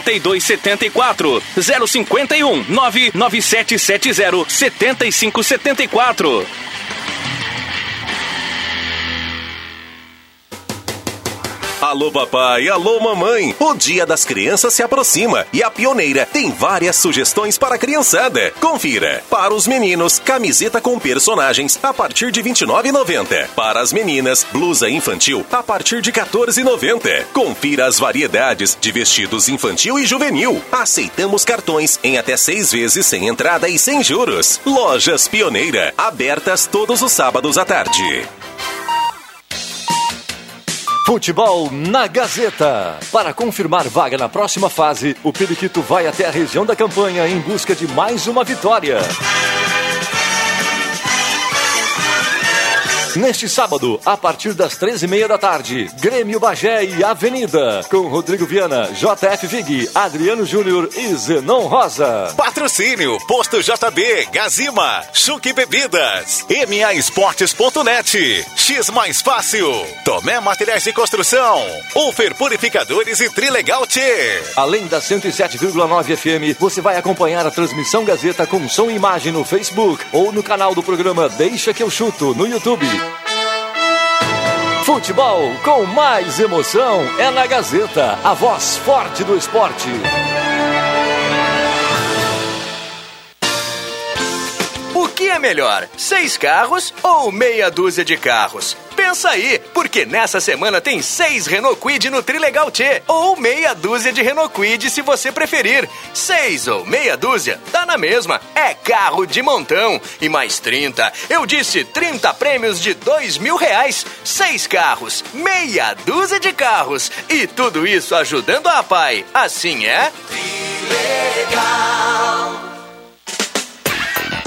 8274 051 99770 7574. Alô papai, alô mamãe. O Dia das Crianças se aproxima e a Pioneira tem várias sugestões para a criançada. Confira. Para os meninos, camiseta com personagens a partir de R$ 29,90. Para as meninas, blusa infantil a partir de R$ 14,90. Confira as variedades de vestidos infantil e juvenil. Aceitamos cartões em até seis vezes sem entrada e sem juros. Lojas Pioneira, abertas todos os sábados à tarde. Futebol na Gazeta. Para confirmar vaga na próxima fase, o Periquito vai até a região da campanha em busca de mais uma vitória. Neste sábado, a partir das 13h30 da tarde, Grêmio Bagé e Avenida, com Rodrigo Viana, JF Vig, Adriano Júnior e Zenon Rosa. Patrocínio, Posto JB, Gazima, Chuque Bebidas, MA Esportes.net, X Mais Fácil, Tomé Materiais de Construção, Ufer Purificadores e Trilegal T. Além da 107,9 FM, você vai acompanhar a transmissão Gazeta com som e imagem no Facebook ou no canal do programa Deixa que eu chuto no YouTube. Futebol com mais emoção é na Gazeta, a voz forte do esporte. Que é melhor, seis carros ou meia dúzia de carros? Pensa aí, porque nessa semana tem seis Renault Quid no Trilegal T, ou meia dúzia de Renault Quid se você preferir. Seis ou meia dúzia, dá na mesma. É carro de montão. E mais 30, eu disse 30 prêmios de dois mil reais. Seis carros, meia dúzia de carros. E tudo isso ajudando a pai. Assim é? Trilegal.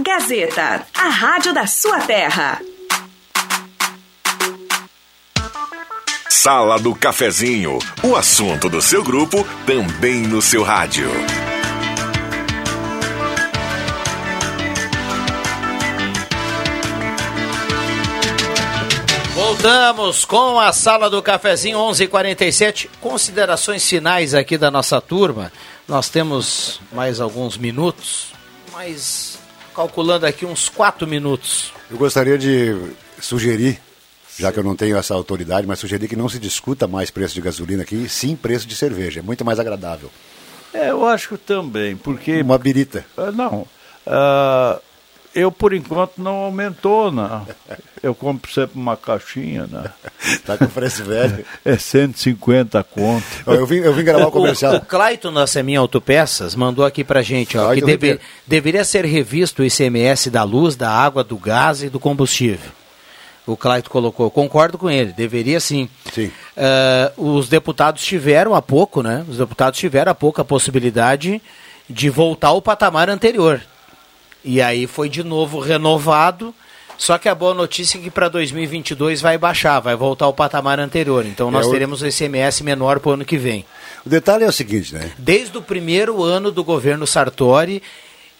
Gazeta, a rádio da sua terra. Sala do Cafezinho, o assunto do seu grupo também no seu rádio. Voltamos com a sala do cafezinho 11:47. Considerações finais aqui da nossa turma. Nós temos mais alguns minutos, mas calculando aqui uns quatro minutos. Eu gostaria de sugerir, já que eu não tenho essa autoridade, mas sugerir que não se discuta mais preço de gasolina aqui, sim preço de cerveja. É muito mais agradável. É, eu acho que também, porque. Uma birita. Uh, não. Uh, eu, por enquanto, não aumentou, não. Eu compro sempre uma caixinha, né? tá com preço velho. É 150 conto. Eu vim, eu vim gravar o comercial. O, o Clayton da Seminha Autopeças mandou aqui pra gente, ó, que deve, deveria ser revisto o ICMS da luz, da água, do gás e do combustível. O Clayton colocou, concordo com ele, deveria sim. Sim. Uh, os deputados tiveram há pouco, né? Os deputados tiveram há pouco a possibilidade de voltar ao patamar anterior. E aí foi de novo renovado Só que a boa notícia é que para 2022 vai baixar, vai voltar ao patamar anterior. Então nós É, o- teremos o ICMS menor para o ano que vem. O detalhe é o seguinte, né? Desde o primeiro ano do governo Sartori,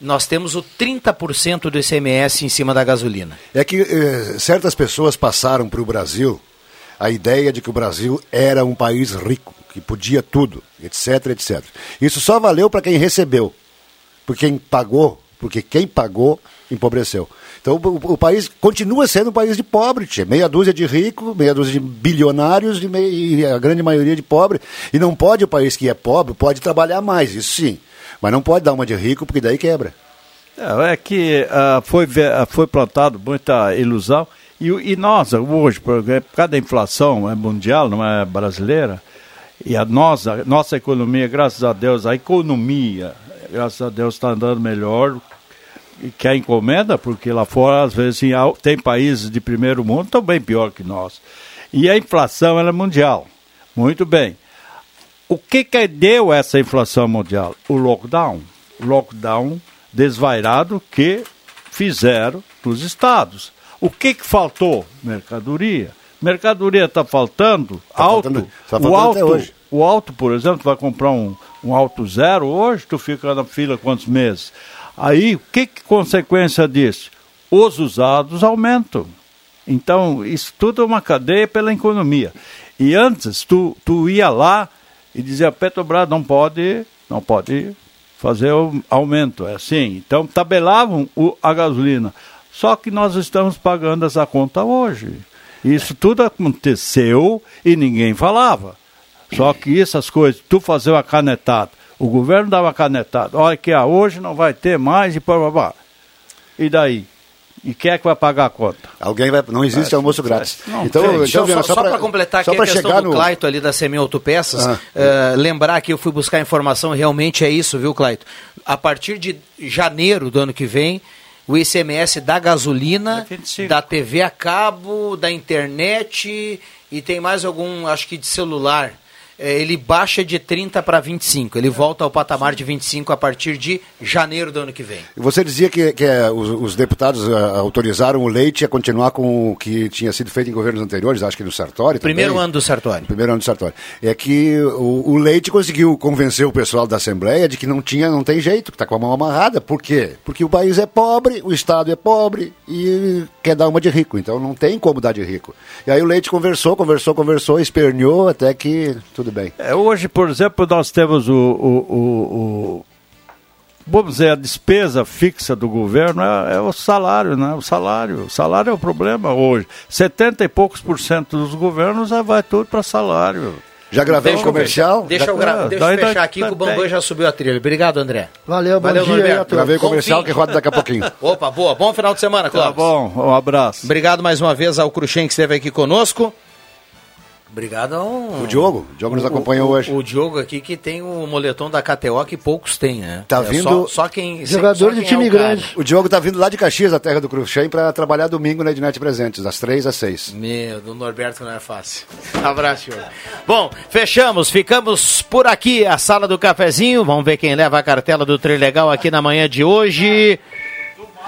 nós temos o 30% do ICMS em cima da gasolina. É que eh, certas pessoas passaram para o Brasil a ideia de que o Brasil era um país rico, que podia tudo, etc, etc. Isso só valeu para quem recebeu, porque quem pagou, porque quem pagou empobreceu. Então o, o país continua sendo um país de pobre, tia. meia dúzia de ricos, meia dúzia de bilionários e, mei- e a grande maioria de pobre. E não pode o país que é pobre, pode trabalhar mais, isso sim. Mas não pode dar uma de rico, porque daí quebra. É, que ah, foi, ah, foi plantado muita ilusão. E, e nós, hoje, por por causa da inflação é mundial, não é brasileira, e a nossa, nossa economia, graças a Deus, a economia, graças a Deus, está andando melhor que a encomenda, porque lá fora, às vezes, tem países de primeiro mundo estão bem pior que nós. E a inflação ela é mundial. Muito bem. O que, que deu essa inflação mundial? O lockdown. O lockdown desvairado que fizeram nos estados. O que, que faltou? Mercadoria. Mercadoria está faltando, alto. faltando- tá o faltando alto, até hoje. o alto, por exemplo, tu vai comprar um, um alto zero hoje, tu fica na fila quantos meses? Aí, o que, que consequência disso? Os usados aumentam. Então, isso tudo é uma cadeia pela economia. E antes, tu, tu ia lá e dizia, Petrobras não pode, não pode fazer o aumento, é assim. Então, tabelavam o, a gasolina. Só que nós estamos pagando essa conta hoje. Isso tudo aconteceu e ninguém falava. Só que essas coisas, tu fazer uma canetada, o governo dava canetada, olha que ah, hoje não vai ter mais e pá, pá, pá. E daí? E quem é que vai pagar a conta? Alguém vai. Não existe É, almoço grátis. não então, Viana, só, só para completar aqui a questão do no- Claito ali da Semi Autopeças, Ah. eh, lembrar que eu fui buscar informação, realmente é isso, viu, Claito? A partir de janeiro do ano que vem, o ICMS da gasolina, da TV a cabo, da internet e tem mais algum, acho que de celular. Eh, ele baixa de 30 para 25. Ele volta ao patamar de 25 a partir de janeiro do ano que vem. Você dizia que, que é, os, os deputados ah, autorizaram o Leite a continuar com o que tinha sido feito em governos anteriores, acho que no Sartori também. Primeiro ano do Sartori. Primeiro ano do Sartori. É que o, o Leite conseguiu convencer o pessoal da Assembleia de que não tinha, não tem jeito, que está com a mão amarrada. Por quê? Porque o país é pobre, o Estado é pobre e quer dar uma de rico. Então não tem como dar de rico. E aí o Leite conversou, conversou, conversou, esperneou até que tudo bem. É, hoje, por exemplo, nós temos o, o- o- o- Vamos dizer, a despesa fixa do governo é, é o salário, né? O salário. O salário é o problema hoje. 70 e poucos por cento dos governos é, vai tudo para salário. Já gravei um comercial? Deixa eu, gra- deixa eu fechar aqui que o Bambam já subiu a trilha. Obrigado, André. Valeu, bom Valeu, dia Norberto. aí a todos. Gravei o comercial fim. que roda daqui a pouquinho. Opa, boa. Bom final de semana, Tá Cláudio. bom, um abraço. Obrigado mais uma vez ao Cruxem que esteve aqui conosco. Obrigado ao... O Diogo, o Diogo nos acompanha o, hoje. O Diogo aqui que tem o moletom da KTO que poucos têm, né? Tá É vindo- Só, só quem... Jogador só de quem time é o cara. grande. O Diogo tá vindo lá de Caxias, da terra do Cruxem, para trabalhar domingo na Ednet Presentes, das 3 às 6. Meu, do Norberto não é fácil. (laughs) Abraço, Diogo. Bom, fechamos, ficamos por aqui, a sala do cafezinho. Vamos ver quem leva a cartela do Trilegal aqui na manhã de hoje.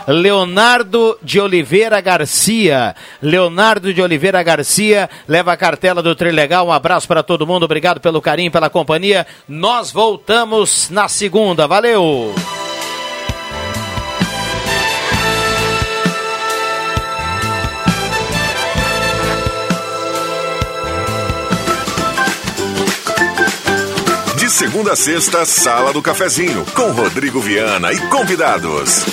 Leonardo de Oliveira Garcia. Leonardo de Oliveira Garcia leva a cartela do Trilegal. Um abraço para todo mundo. Obrigado pelo carinho, pela companhia. Nós voltamos na segunda. Valeu! De segunda a sexta, Sala do Cafezinho, com Rodrigo Viana e convidados.